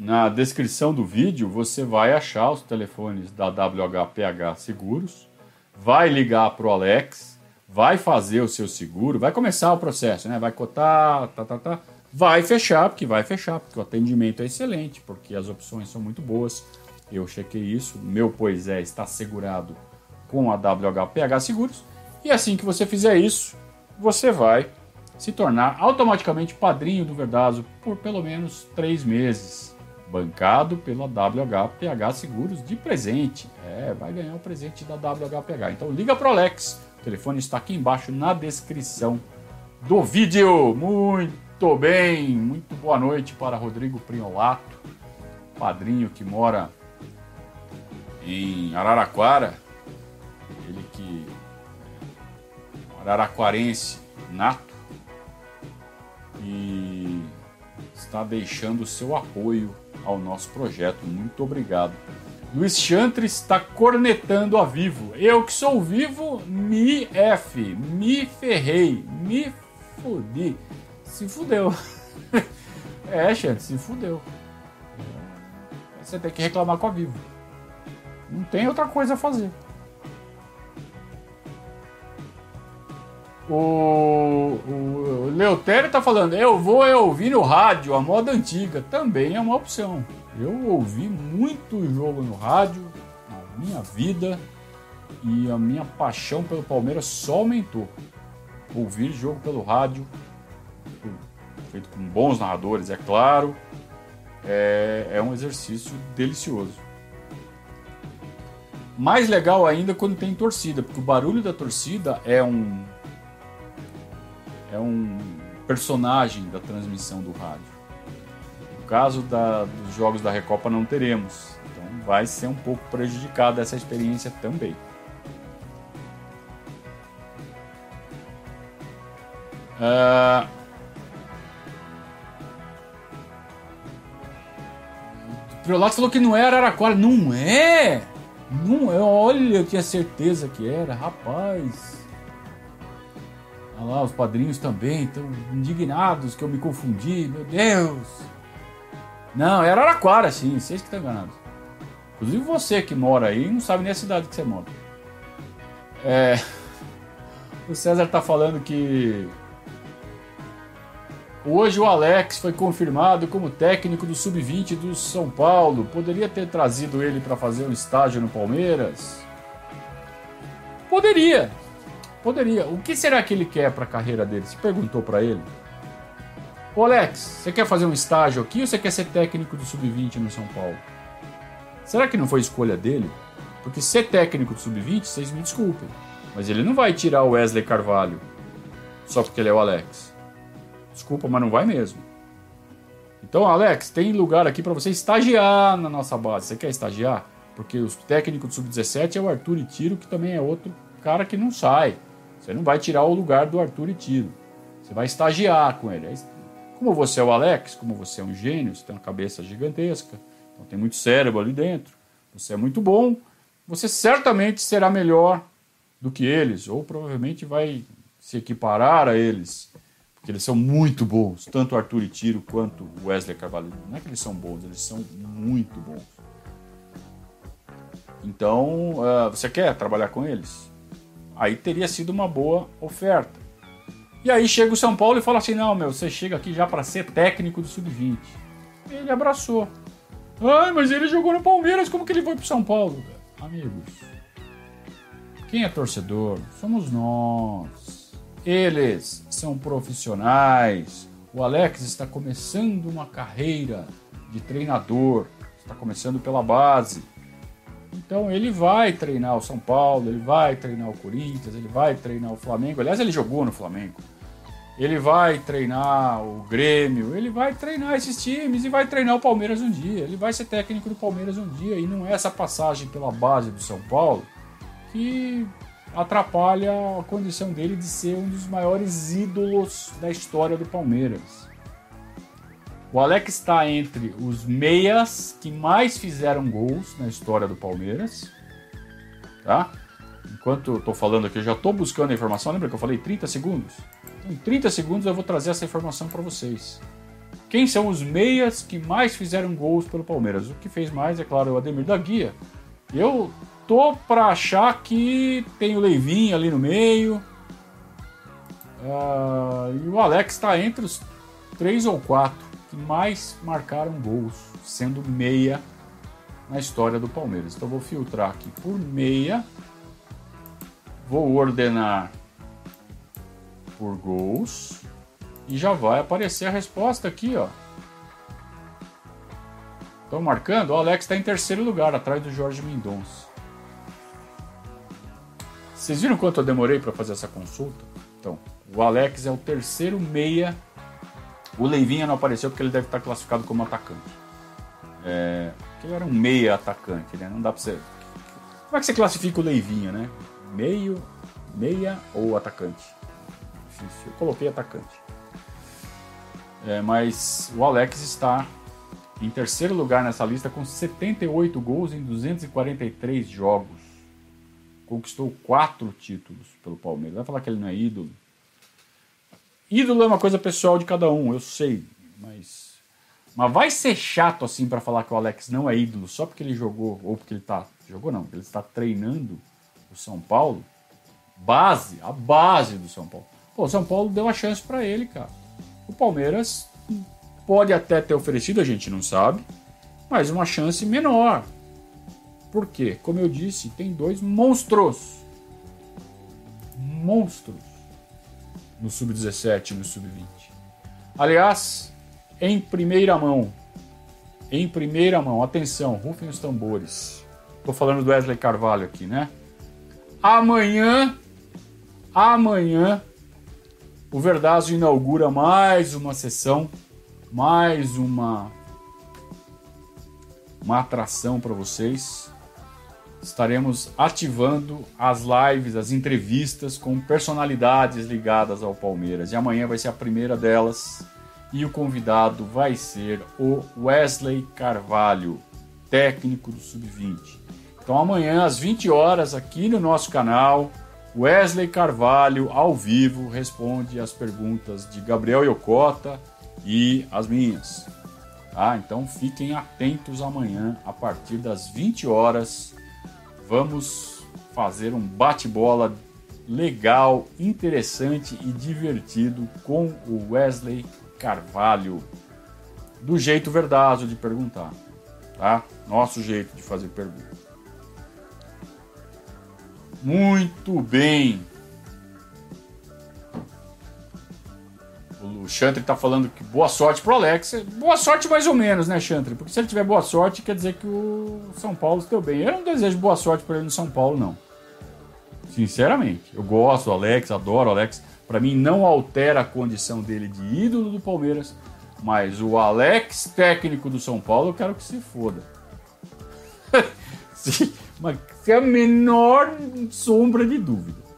na descrição do vídeo, você vai achar os telefones da WHPH Seguros, vai ligar para o Alex, vai fazer o seu seguro, vai começar o processo, né? Vai cotar, tá, tá, tá Vai fechar, porque vai fechar, porque o atendimento é excelente, porque as opções são muito boas. Eu chequei isso, meu Pois é está segurado com a WHPH Seguros. E assim que você fizer isso, você vai se tornar automaticamente padrinho do Verdazo por pelo menos três meses. Bancado pela WHPH Seguros de presente. É, vai ganhar o presente da WHPH. Então liga para o Alex. O telefone está aqui embaixo na descrição do vídeo. Muito bem, muito boa noite para Rodrigo Priolato, padrinho que mora em Araraquara. Ele que é araraquarense nato e está deixando o seu apoio ao nosso projeto. Muito obrigado. Luiz Chantre está cornetando a vivo. Eu que sou vivo, me F, me ferrei, me fudi se fudeu. (laughs) é, gente, se fudeu. Você tem que reclamar com a Vivo. Não tem outra coisa a fazer. O, o Leutério tá falando, eu vou ouvir no rádio, a moda antiga. Também é uma opção. Eu ouvi muito jogo no rádio, na minha vida, e a minha paixão pelo Palmeiras só aumentou. Ouvir jogo pelo rádio feito com bons narradores, é claro. É, é um exercício delicioso. Mais legal ainda quando tem torcida, porque o barulho da torcida é um é um personagem da transmissão do rádio. No caso da, dos jogos da Recopa não teremos, então vai ser um pouco prejudicada essa experiência também. Uh, Priolato falou que não era Araraquara. Não é! Não é. Olha, eu tinha certeza que era, rapaz. Lá, os padrinhos também estão indignados que eu me confundi. Meu Deus! Não, era Araraquara, sim. Vocês que estão enganados. Inclusive você que mora aí não sabe nem a cidade que você mora. É... O César tá falando que Hoje o Alex foi confirmado como técnico do sub-20 do São Paulo. Poderia ter trazido ele para fazer um estágio no Palmeiras? Poderia. Poderia. O que será que ele quer para a carreira dele? Você perguntou para ele? Ô Alex, você quer fazer um estágio aqui ou você quer ser técnico do Sub-20 no São Paulo? Será que não foi escolha dele? Porque ser técnico do Sub-20, vocês me desculpem, mas ele não vai tirar o Wesley Carvalho só porque ele é o Alex. Desculpa, mas não vai mesmo. Então, Alex, tem lugar aqui para você estagiar na nossa base. Você quer estagiar? Porque o técnico do Sub-17 é o Arthur Itiro, que também é outro cara que não sai. Você não vai tirar o lugar do Arthur Itiro. Você vai estagiar com ele. Como você é o Alex, como você é um gênio, você tem uma cabeça gigantesca, então tem muito cérebro ali dentro, você é muito bom, você certamente será melhor do que eles, ou provavelmente vai se equiparar a eles, porque eles são muito bons, tanto Arthur Tiro quanto Wesley Carvalho. Não é que eles são bons, eles são muito bons. Então, uh, você quer trabalhar com eles? Aí teria sido uma boa oferta. E aí chega o São Paulo e fala assim: não, meu, você chega aqui já para ser técnico do Sub-20. Ele abraçou. Ai, mas ele jogou no Palmeiras, como que ele foi pro São Paulo? Amigos, quem é torcedor? Somos nós. Eles são profissionais. O Alex está começando uma carreira de treinador, está começando pela base. Então ele vai treinar o São Paulo, ele vai treinar o Corinthians, ele vai treinar o Flamengo. Aliás, ele jogou no Flamengo. Ele vai treinar o Grêmio, ele vai treinar esses times e vai treinar o Palmeiras um dia. Ele vai ser técnico do Palmeiras um dia. E não é essa passagem pela base do São Paulo que atrapalha a condição dele de ser um dos maiores ídolos da história do Palmeiras. O Alex está entre os meias que mais fizeram gols na história do Palmeiras. Tá? Enquanto eu tô falando aqui, eu já estou buscando a informação. Lembra que eu falei 30 segundos? Então, em 30 segundos eu vou trazer essa informação para vocês. Quem são os meias que mais fizeram gols pelo Palmeiras? O que fez mais, é claro, é o Ademir da Guia. Eu tô para achar que tem o Leivinho ali no meio. Uh, e o Alex está entre os três ou quatro que mais marcaram gols, sendo meia na história do Palmeiras. Então vou filtrar aqui por meia, vou ordenar por gols e já vai aparecer a resposta aqui, ó. Estão marcando? O Alex está em terceiro lugar, atrás do Jorge Mendonça. Vocês viram quanto eu demorei para fazer essa consulta? Então, o Alex é o terceiro meia o Leivinha não apareceu porque ele deve estar classificado como atacante. É, ele era um meia atacante, né? Não dá pra você. Como é que você classifica o Leivinha, né? Meio, meia ou atacante? Difícil. Eu coloquei atacante. É, mas o Alex está em terceiro lugar nessa lista com 78 gols em 243 jogos. Conquistou quatro títulos pelo Palmeiras. Vai falar que ele não é ídolo? Ídolo é uma coisa pessoal de cada um, eu sei, mas. Mas vai ser chato assim para falar que o Alex não é ídolo só porque ele jogou, ou porque ele tá. Jogou não, porque ele está treinando o São Paulo. Base, a base do São Paulo. Pô, o São Paulo deu a chance para ele, cara. O Palmeiras pode até ter oferecido, a gente não sabe, mas uma chance menor. Por quê? Como eu disse, tem dois monstros. Monstros no sub-17 e no sub-20. Aliás, em primeira mão, em primeira mão, atenção, rufem os tambores. Estou falando do Wesley Carvalho aqui, né? Amanhã, amanhã, o Verdazo inaugura mais uma sessão, mais uma uma atração para vocês estaremos ativando as lives, as entrevistas com personalidades ligadas ao Palmeiras. E amanhã vai ser a primeira delas. E o convidado vai ser o Wesley Carvalho, técnico do Sub-20. Então amanhã às 20 horas aqui no nosso canal, Wesley Carvalho ao vivo responde as perguntas de Gabriel Yokota e as minhas. Tá? Então fiquem atentos amanhã a partir das 20 horas Vamos fazer um bate-bola legal, interessante e divertido com o Wesley Carvalho. Do jeito verdazo de perguntar, tá? Nosso jeito de fazer pergunta. Muito bem. O Chantre tá falando que boa sorte pro Alex. Boa sorte mais ou menos, né, Chantre? Porque se ele tiver boa sorte, quer dizer que o São Paulo deu bem. Eu não desejo boa sorte para ele no São Paulo, não. Sinceramente. Eu gosto do Alex, adoro o Alex. Para mim, não altera a condição dele de ídolo do Palmeiras. Mas o Alex, técnico do São Paulo, eu quero que se foda. (laughs) mas sem a menor sombra de dúvida.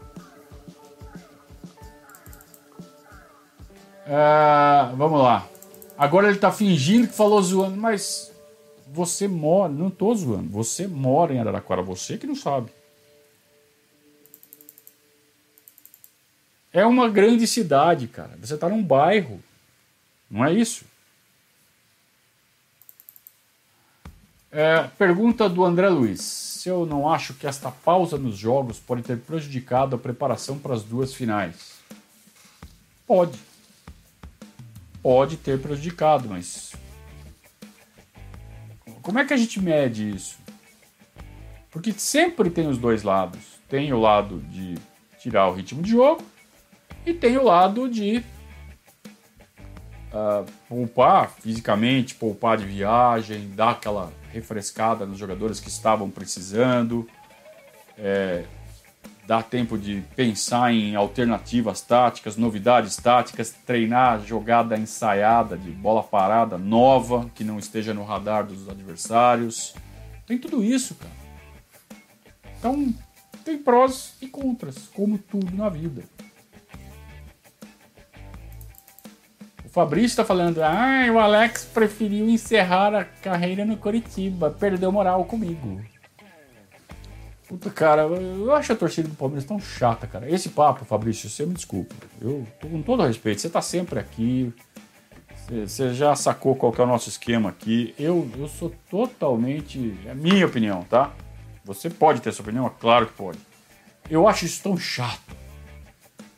Uh, vamos lá. Agora ele tá fingindo que falou zoando, mas você mora, não tô zoando, você mora em Araraquara, você que não sabe. É uma grande cidade, cara. Você tá num bairro. Não é isso? É, pergunta do André Luiz. Se eu não acho que esta pausa nos jogos pode ter prejudicado a preparação para as duas finais. Pode pode ter prejudicado, mas como é que a gente mede isso? Porque sempre tem os dois lados. Tem o lado de tirar o ritmo de jogo e tem o lado de uh, poupar fisicamente, poupar de viagem, dar aquela refrescada nos jogadores que estavam precisando. É, dá tempo de pensar em alternativas táticas, novidades táticas, treinar jogada ensaiada de bola parada nova que não esteja no radar dos adversários. Tem tudo isso, cara. Então, tem prós e contras, como tudo na vida. O Fabrício está falando: ah, o Alex preferiu encerrar a carreira no Coritiba, perdeu moral comigo. Puta, cara, eu acho a torcida do Palmeiras tão chata, cara. Esse papo, Fabrício, você me desculpa. Eu, com todo respeito, você tá sempre aqui. Você já sacou qual é o nosso esquema aqui. Eu, eu sou totalmente. É minha opinião, tá? Você pode ter sua opinião? É claro que pode. Eu acho isso tão chato.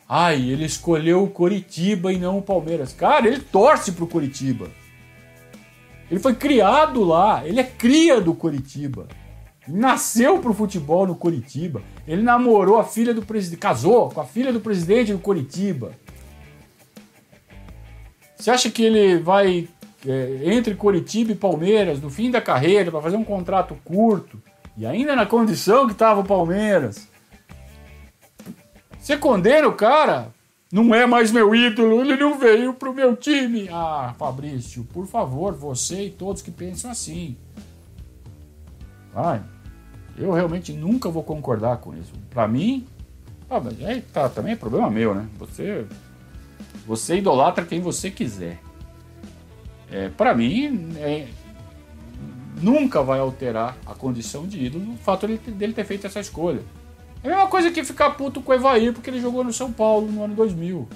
Ai, ele escolheu o Coritiba e não o Palmeiras. Cara, ele torce pro Coritiba. Ele foi criado lá. Ele é cria do Coritiba nasceu pro futebol no Curitiba. Ele namorou a filha do presidente, casou com a filha do presidente do Curitiba. Você acha que ele vai é, entre Curitiba e Palmeiras no fim da carreira para fazer um contrato curto e ainda na condição que estava o Palmeiras? Você condena o cara? Não é mais meu ídolo, ele não veio pro meu time. Ah, Fabrício, por favor, você e todos que pensam assim. Vai. Eu realmente nunca vou concordar com isso. Para mim, ah, mas aí tá, também é problema meu, né? Você, você idolatra quem você quiser. É, para mim, é, nunca vai alterar a condição de ídolo o fato dele, dele ter feito essa escolha. É a mesma coisa que ficar puto com o Evair porque ele jogou no São Paulo no ano 2000.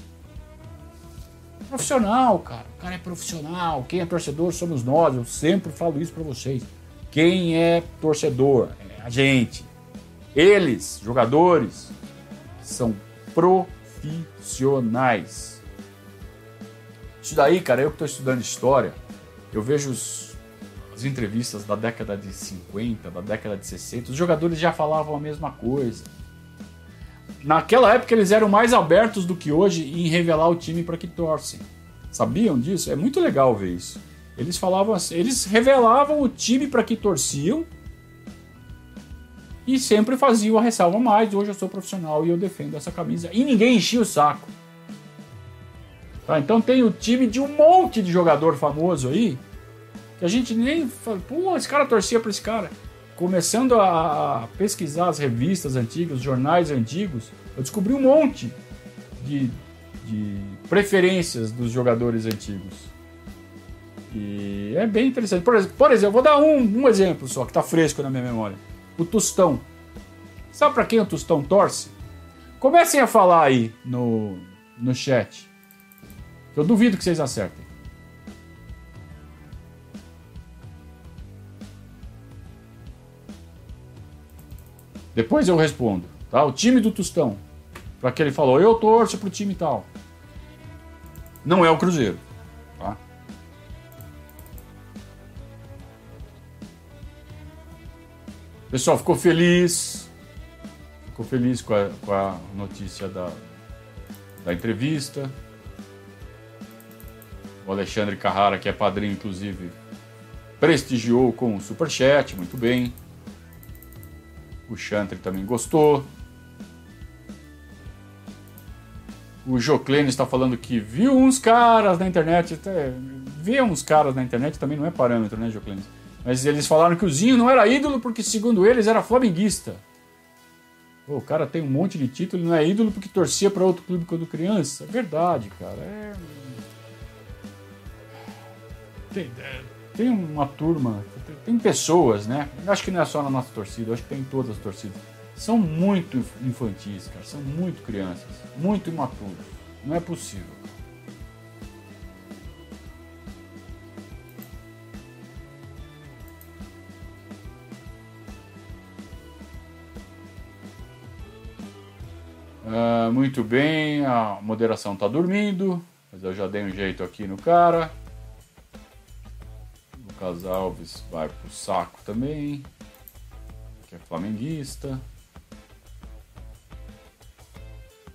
Profissional, cara. O cara é profissional. Quem é torcedor somos nós. Eu sempre falo isso para vocês. Quem é torcedor gente, eles, jogadores, são profissionais. Isso daí, cara, eu que estou estudando história, eu vejo os, as entrevistas da década de 50, da década de 60, os jogadores já falavam a mesma coisa. Naquela época eles eram mais abertos do que hoje em revelar o time para que torcem. Sabiam disso? É muito legal ver isso. Eles falavam assim, eles revelavam o time para que torciam e sempre fazia a ressalva mais. Hoje eu sou profissional e eu defendo essa camisa. E ninguém enchia o saco. Tá, então tem o time de um monte de jogador famoso aí que a gente nem fala, pô, esse cara torcia para esse cara. Começando a pesquisar as revistas antigas, os jornais antigos, eu descobri um monte de, de preferências dos jogadores antigos. E é bem interessante. Por exemplo, exemplo vou dar um, um exemplo só que está fresco na minha memória o Tostão. Sabe para quem o Tostão torce? Comecem a falar aí no, no chat. Eu duvido que vocês acertem. Depois eu respondo. Tá? O time do Tostão. Para que ele falou, eu torço pro time tal. Não é o Cruzeiro. O pessoal ficou feliz, ficou feliz com a, com a notícia da, da entrevista. O Alexandre Carrara, que é padrinho, inclusive, prestigiou com o superchat, muito bem. O Chantre também gostou. O Joclene está falando que viu uns caras na internet. Até, uns caras na internet também não é parâmetro, né, Joclene? Mas eles falaram que o Zinho não era ídolo porque, segundo eles, era flamenguista. Pô, o cara tem um monte de título não é ídolo porque torcia para outro clube quando criança. É verdade, cara. É... Tem, é, tem uma turma, tem pessoas, né? Acho que não é só na nossa torcida, acho que tem em todas as torcidas. São muito infantis, cara. São muito crianças, muito imaturos. Não é possível. Uh, muito bem, a moderação está dormindo, mas eu já dei um jeito aqui no cara. Lucas Alves vai pro saco também, que é flamenguista.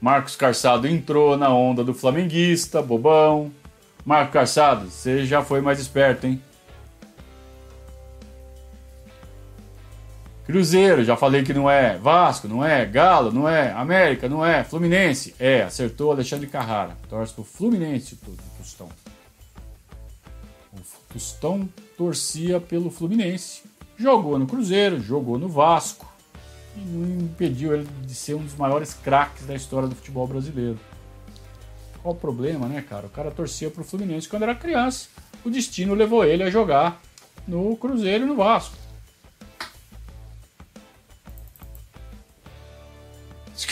Marcos Carçado entrou na onda do flamenguista, bobão. Marcos Carçado, você já foi mais esperto, hein? Cruzeiro, já falei que não é. Vasco, não é. Galo, não é. América, não é. Fluminense, é. Acertou Alexandre Carrara. Torce pro Fluminense, o Tostão. O Tostão torcia pelo Fluminense. Jogou no Cruzeiro, jogou no Vasco. E não impediu ele de ser um dos maiores craques da história do futebol brasileiro. Qual o problema, né, cara? O cara torcia pro Fluminense quando era criança. O destino levou ele a jogar no Cruzeiro e no Vasco.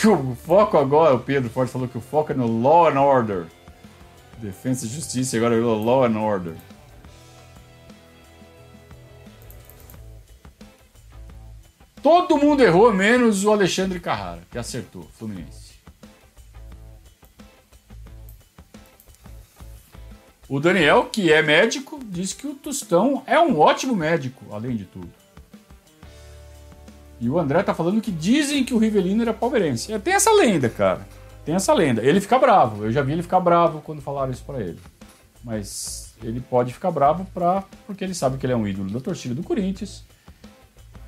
Que o foco agora, o Pedro Forte falou que o foco é no Law and Order. Defesa e Justiça agora virou Law and Order. Todo mundo errou, menos o Alexandre Carrara, que acertou, Fluminense. O Daniel, que é médico, diz que o Tostão é um ótimo médico, além de tudo. E o André tá falando que dizem que o Rivelino era palmeirense. É, tem essa lenda, cara. Tem essa lenda. Ele fica bravo. Eu já vi ele ficar bravo quando falaram isso para ele. Mas ele pode ficar bravo pra, porque ele sabe que ele é um ídolo da torcida do Corinthians.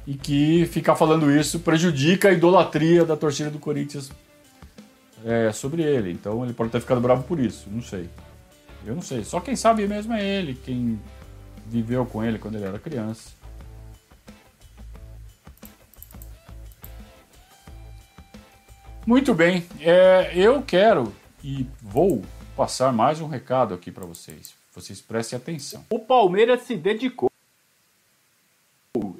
E que ficar falando isso prejudica a idolatria da torcida do Corinthians é, sobre ele. Então ele pode ter ficado bravo por isso. Não sei. Eu não sei. Só quem sabe mesmo é ele. Quem viveu com ele quando ele era criança. Muito bem, é, eu quero e vou passar mais um recado aqui para vocês. Vocês prestem atenção. O Palmeiras se dedicou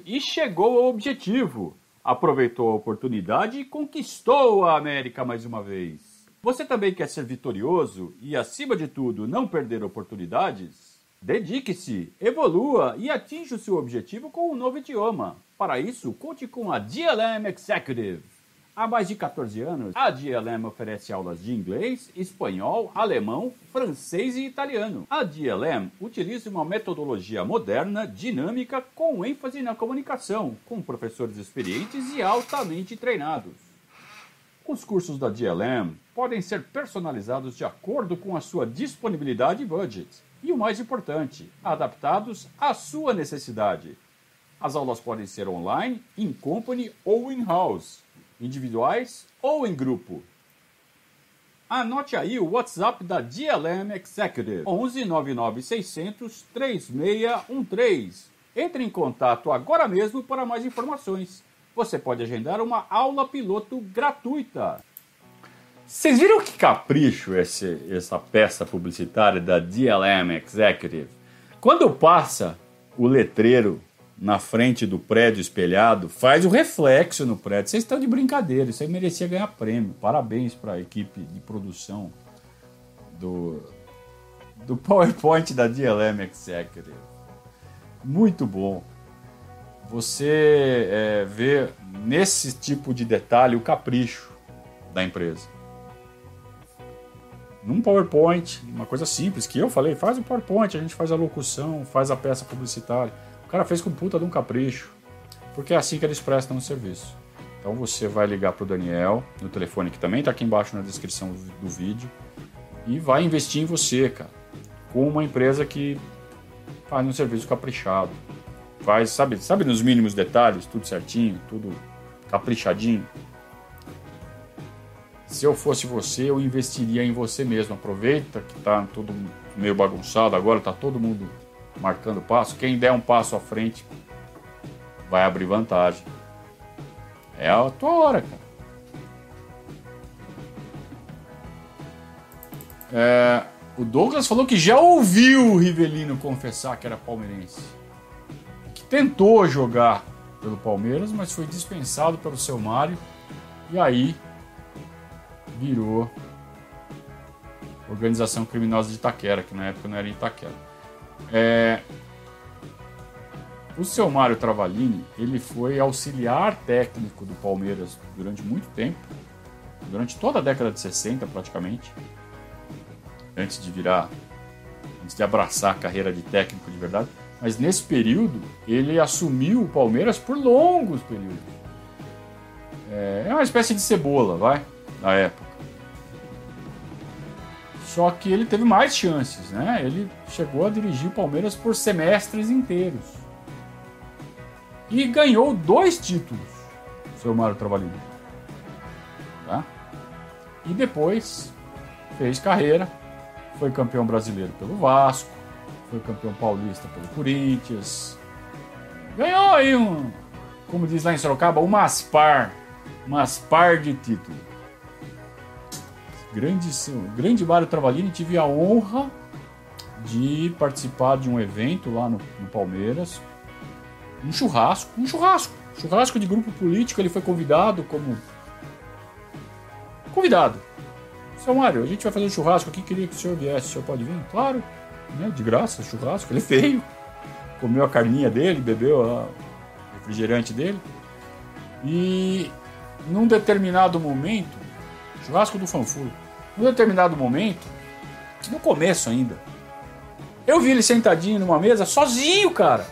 e chegou ao objetivo. Aproveitou a oportunidade e conquistou a América mais uma vez. Você também quer ser vitorioso e, acima de tudo, não perder oportunidades? Dedique-se, evolua e atinja o seu objetivo com um novo idioma. Para isso, conte com a DLM Executive. Há mais de 14 anos, a DLM oferece aulas de inglês, espanhol, alemão, francês e italiano. A DLM utiliza uma metodologia moderna, dinâmica, com ênfase na comunicação, com professores experientes e altamente treinados. Os cursos da DLM podem ser personalizados de acordo com a sua disponibilidade e budget. E o mais importante, adaptados à sua necessidade. As aulas podem ser online, in company ou in-house individuais ou em grupo. Anote aí o WhatsApp da DLM Executive 11 99 600 3613. Entre em contato agora mesmo para mais informações. Você pode agendar uma aula piloto gratuita. Vocês viram que capricho esse, essa peça publicitária da DLM Executive? Quando passa o letreiro na frente do prédio espelhado, faz o reflexo no prédio. Vocês estão de brincadeira, isso aí merecia ganhar prêmio. Parabéns para a equipe de produção do, do PowerPoint da DLM Executive. Muito bom. Você é, vê nesse tipo de detalhe o capricho da empresa. Num PowerPoint, uma coisa simples, que eu falei, faz o PowerPoint, a gente faz a locução, faz a peça publicitária o cara fez com puta de um capricho, porque é assim que eles prestam o serviço. Então você vai ligar para o Daniel, no telefone que também está aqui embaixo na descrição do vídeo, e vai investir em você, cara. com uma empresa que faz um serviço caprichado. Faz, sabe, sabe nos mínimos detalhes, tudo certinho, tudo caprichadinho. Se eu fosse você, eu investiria em você mesmo. Aproveita que tá tudo meio bagunçado agora, tá todo mundo marcando passo. Quem der um passo à frente vai abrir vantagem. É a tua hora, cara. É, o Douglas falou que já ouviu o Rivelino confessar que era palmeirense. Que tentou jogar pelo Palmeiras, mas foi dispensado pelo seu Mário. E aí virou Organização Criminosa de Itaquera, que na época não era Itaquera. É, o seu Mário Travalini, ele foi auxiliar técnico do Palmeiras durante muito tempo, durante toda a década de 60 praticamente, antes de virar, antes de abraçar a carreira de técnico de verdade. Mas nesse período, ele assumiu o Palmeiras por longos períodos. É, é uma espécie de cebola, vai, na época. Só que ele teve mais chances, né? Ele chegou a dirigir o Palmeiras por semestres inteiros. E ganhou dois títulos, seu Mário Trabalhinho. Tá? E depois fez carreira, foi campeão brasileiro pelo Vasco, foi campeão paulista pelo Corinthians. Ganhou aí um, como diz lá em Sorocaba, umas par, umas par de títulos grande, grande Mário Travalini, tive a honra de participar de um evento lá no, no, Palmeiras, um churrasco, um churrasco, churrasco de grupo político, ele foi convidado como convidado. Seu Mário, a gente vai fazer um churrasco aqui, queria que o senhor viesse, o senhor pode vir? Claro, né, de graça, churrasco, ele veio, comeu a carninha dele, bebeu o refrigerante dele, e num determinado momento, churrasco do Fanfulo, num determinado momento, no começo ainda, eu vi ele sentadinho numa mesa, sozinho, cara.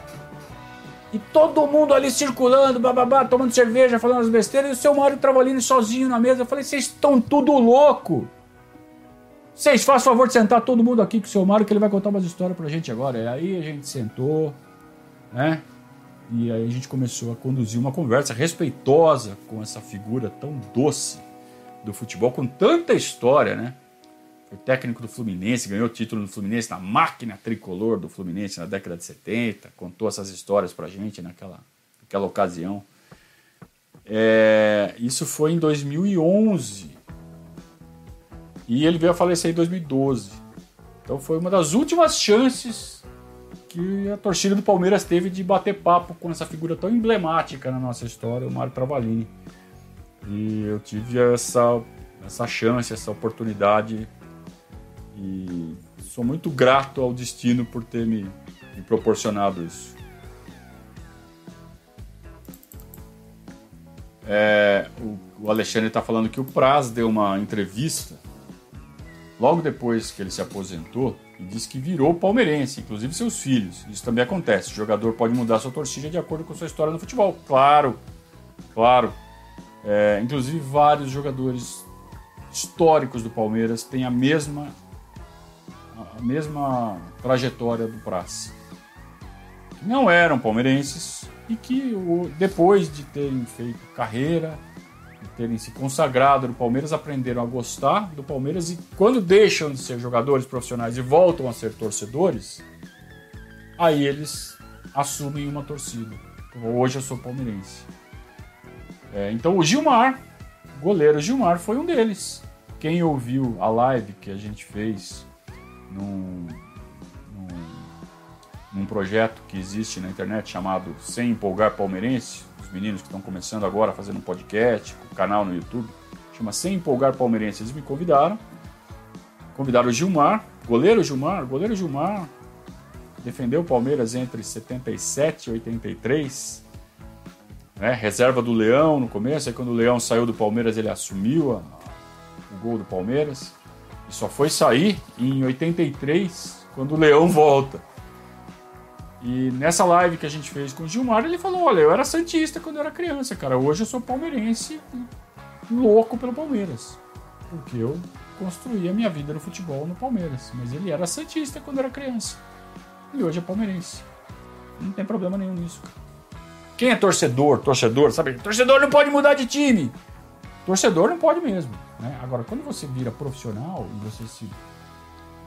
E todo mundo ali circulando, bababá, tomando cerveja, falando as besteiras, e o seu Mário Travalini sozinho na mesa. Eu falei, vocês estão tudo louco. Vocês fazem favor de sentar todo mundo aqui com o seu Mário, que ele vai contar umas histórias pra gente agora. E aí a gente sentou, né? E aí a gente começou a conduzir uma conversa respeitosa com essa figura tão doce do futebol com tanta história, né? Foi técnico do Fluminense, ganhou título no Fluminense, na máquina tricolor do Fluminense na década de 70, contou essas histórias pra gente naquela, naquela ocasião. É, isso foi em 2011. E ele veio a falecer em 2012. Então foi uma das últimas chances que a torcida do Palmeiras teve de bater papo com essa figura tão emblemática na nossa história, o Mário Travalini. E eu tive essa, essa chance, essa oportunidade. E sou muito grato ao destino por ter me, me proporcionado isso. É, o, o, Alexandre está falando que o Praz deu uma entrevista logo depois que ele se aposentou e disse que virou palmeirense, inclusive seus filhos. Isso também acontece. O jogador pode mudar sua torcida de acordo com sua história no futebol. Claro, claro. É, inclusive, vários jogadores históricos do Palmeiras têm a mesma, a mesma trajetória do Praça. Não eram palmeirenses e que depois de terem feito carreira, de terem se consagrado no Palmeiras, aprenderam a gostar do Palmeiras e quando deixam de ser jogadores profissionais e voltam a ser torcedores, aí eles assumem uma torcida. Hoje eu sou palmeirense. É, então o Gilmar, goleiro Gilmar, foi um deles. Quem ouviu a live que a gente fez num, num, num projeto que existe na internet chamado Sem Empolgar Palmeirense, os meninos que estão começando agora fazendo um podcast, o canal no YouTube, chama Sem Empolgar Palmeirense, eles me convidaram. Convidaram o Gilmar, goleiro Gilmar, goleiro Gilmar, defendeu o Palmeiras entre 77 e 83 né? Reserva do Leão no começo, aí quando o Leão saiu do Palmeiras ele assumiu a, o gol do Palmeiras e só foi sair em 83 quando o Leão volta. E nessa live que a gente fez com o Gilmar, ele falou: Olha, eu era Santista quando eu era criança, cara. Hoje eu sou palmeirense louco pelo Palmeiras. Porque eu construir a minha vida no futebol no Palmeiras. Mas ele era santista quando era criança. E hoje é palmeirense. Não tem problema nenhum nisso, cara. Quem é torcedor, torcedor, sabe? Torcedor não pode mudar de time. Torcedor não pode mesmo. Né? Agora, quando você vira profissional e você se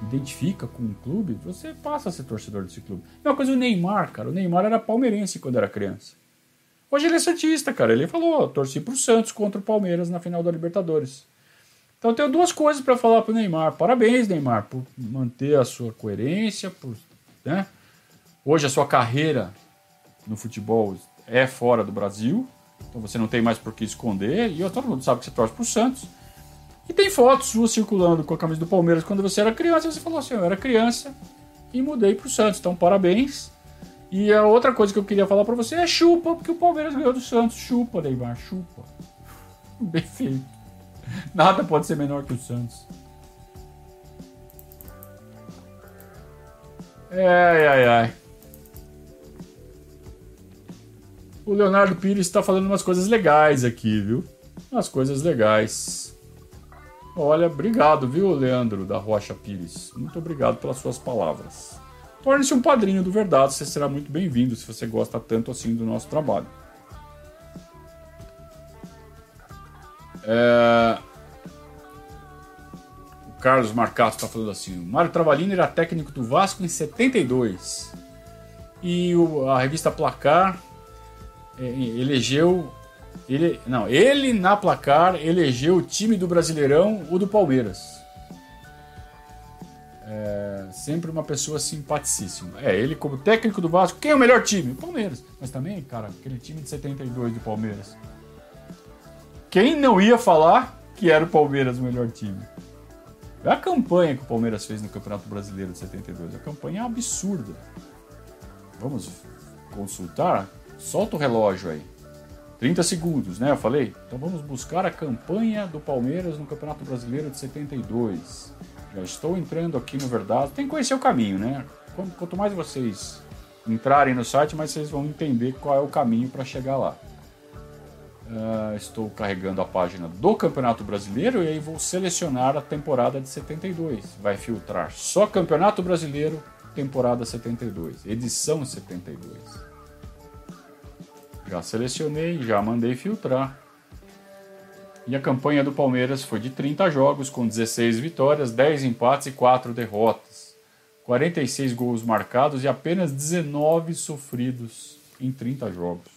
identifica com um clube, você passa a ser torcedor desse clube. É uma coisa o Neymar, cara. O Neymar era palmeirense quando era criança. Hoje ele é santista, cara. Ele falou, torci pro Santos contra o Palmeiras na final da Libertadores. Então eu tenho duas coisas para falar pro Neymar. Parabéns, Neymar, por manter a sua coerência, por, né? Hoje a sua carreira no futebol é fora do Brasil, então você não tem mais por que esconder. E todo mundo sabe que você torce pro Santos. E tem fotos suas circulando com a camisa do Palmeiras quando você era criança. E você falou assim: eu era criança e mudei pro Santos. Então, parabéns. E a outra coisa que eu queria falar para você é chupa, porque o Palmeiras ganhou do Santos. Chupa, Neymar, chupa. (laughs) Bem feito. Nada pode ser menor que o Santos. Ai, ai, ai. O Leonardo Pires está falando umas coisas legais aqui, viu? Umas coisas legais. Olha, obrigado, viu, Leandro da Rocha Pires? Muito obrigado pelas suas palavras. Torne-se um padrinho do Verdade, você será muito bem-vindo se você gosta tanto assim do nosso trabalho. É... O Carlos Marcato está falando assim: o Mário Travalini era técnico do Vasco em 72. E o, a revista Placar elegeu ele, não, ele na placar elegeu o time do Brasileirão, o do Palmeiras. É, sempre uma pessoa simpaticíssima. É, ele como técnico do Vasco, quem é o melhor time? O Palmeiras. Mas também, cara, aquele time de 72 do Palmeiras. Quem não ia falar que era o Palmeiras o melhor time? É a campanha que o Palmeiras fez no Campeonato Brasileiro de 72. A campanha é absurda. Vamos consultar? Solta o relógio aí. 30 segundos, né? Eu falei? Então vamos buscar a campanha do Palmeiras no Campeonato Brasileiro de 72. Já estou entrando aqui no Verdade. Tem que conhecer o caminho, né? Quanto mais vocês entrarem no site, mais vocês vão entender qual é o caminho para chegar lá. Uh, estou carregando a página do Campeonato Brasileiro e aí vou selecionar a temporada de 72. Vai filtrar só Campeonato Brasileiro, temporada 72, edição 72. Já selecionei, já mandei filtrar. E a campanha do Palmeiras foi de 30 jogos, com 16 vitórias, 10 empates e 4 derrotas. 46 gols marcados e apenas 19 sofridos em 30 jogos.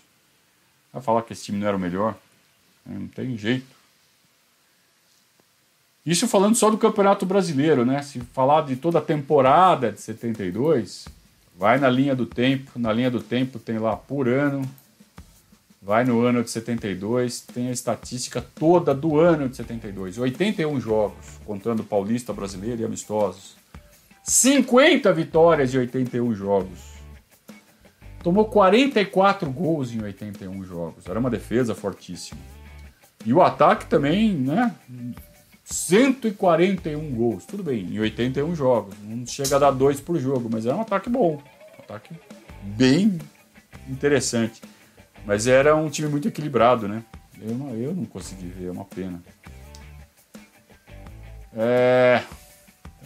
Vai falar que esse time não era o melhor? É, não tem jeito. Isso falando só do Campeonato Brasileiro, né? Se falar de toda a temporada de 72, vai na linha do tempo. Na linha do tempo tem lá por ano Vai no ano de 72, tem a estatística toda do ano de 72. 81 jogos, contando paulista, brasileiro e amistosos. 50 vitórias em 81 jogos. Tomou 44 gols em 81 jogos. Era uma defesa fortíssima. E o ataque também, né? 141 gols. Tudo bem, em 81 jogos. Não chega a dar dois por jogo, mas era um ataque bom. Um ataque bem interessante. Mas era um time muito equilibrado, né? Eu não, eu não consegui ver, é uma pena. É,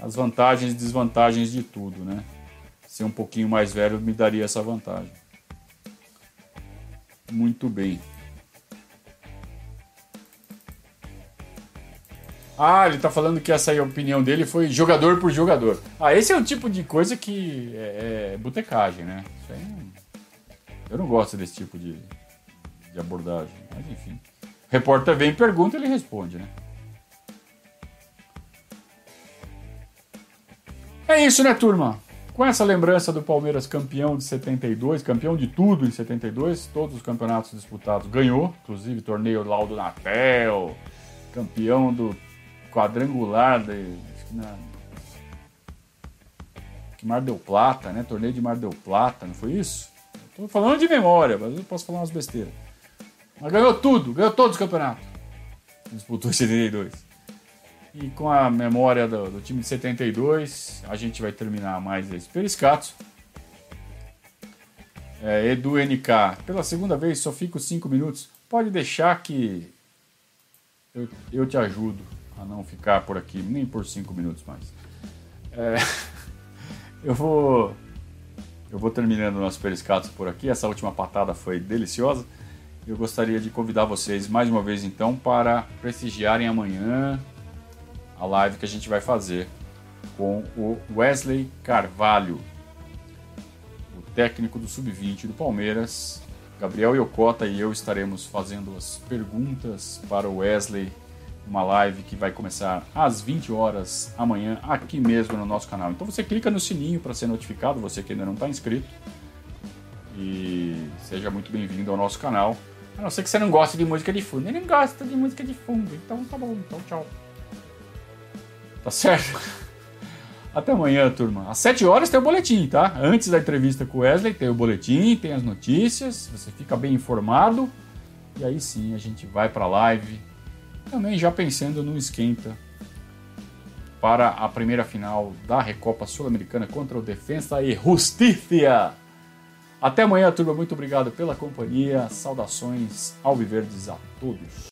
as vantagens e desvantagens de tudo, né? Ser um pouquinho mais velho me daria essa vantagem. Muito bem. Ah, ele tá falando que essa opinião dele foi jogador por jogador. Ah, esse é o tipo de coisa que é, é botecagem, né? Isso aí não eu não gosto desse tipo de, de abordagem, mas enfim. O repórter vem, pergunta, ele responde, né? É isso, né, turma? Com essa lembrança do Palmeiras campeão de 72, campeão de tudo em 72, todos os campeonatos disputados ganhou, inclusive torneio Laudo Natel, campeão do quadrangular de, na, Mar del Plata, né? Torneio de Mar del Plata, não foi isso? Estou falando de memória, mas eu posso falar umas besteiras. Mas ganhou tudo, ganhou todos os campeonatos. Disputou em 72. E com a memória do, do, time de 72, a gente vai terminar mais esse Periscato. É, Edu NK, pela segunda vez só fico 5 minutos. Pode deixar que eu, eu te ajudo. a não ficar por aqui nem por cinco minutos mais. É, (laughs) eu vou eu vou terminando nosso periscato por aqui. Essa última patada foi deliciosa. Eu gostaria de convidar vocês mais uma vez então para prestigiarem amanhã a live que a gente vai fazer com o Wesley Carvalho, o técnico do Sub-20 do Palmeiras. Gabriel Yokota e eu estaremos fazendo as perguntas para o Wesley, uma live que vai começar às 20 horas amanhã aqui mesmo no nosso canal. Então você clica no sininho para ser notificado, você que ainda não está inscrito. E seja muito bem-vindo ao nosso canal. A não ser que você não goste de música de fundo. Eu não gosto de música de fundo, então tá bom, então tchau. Tá certo? (laughs) Até amanhã, turma. Às 7 horas tem o boletim, tá? Antes da entrevista com o Wesley, tem o boletim, tem as notícias, você fica bem informado. E aí sim a gente vai para a live. Também já pensando no esquenta para a primeira final da Recopa Sul-Americana contra o Defensa e Justiça. Até amanhã, turma. Muito obrigado pela companhia. Saudações alviverdes a todos.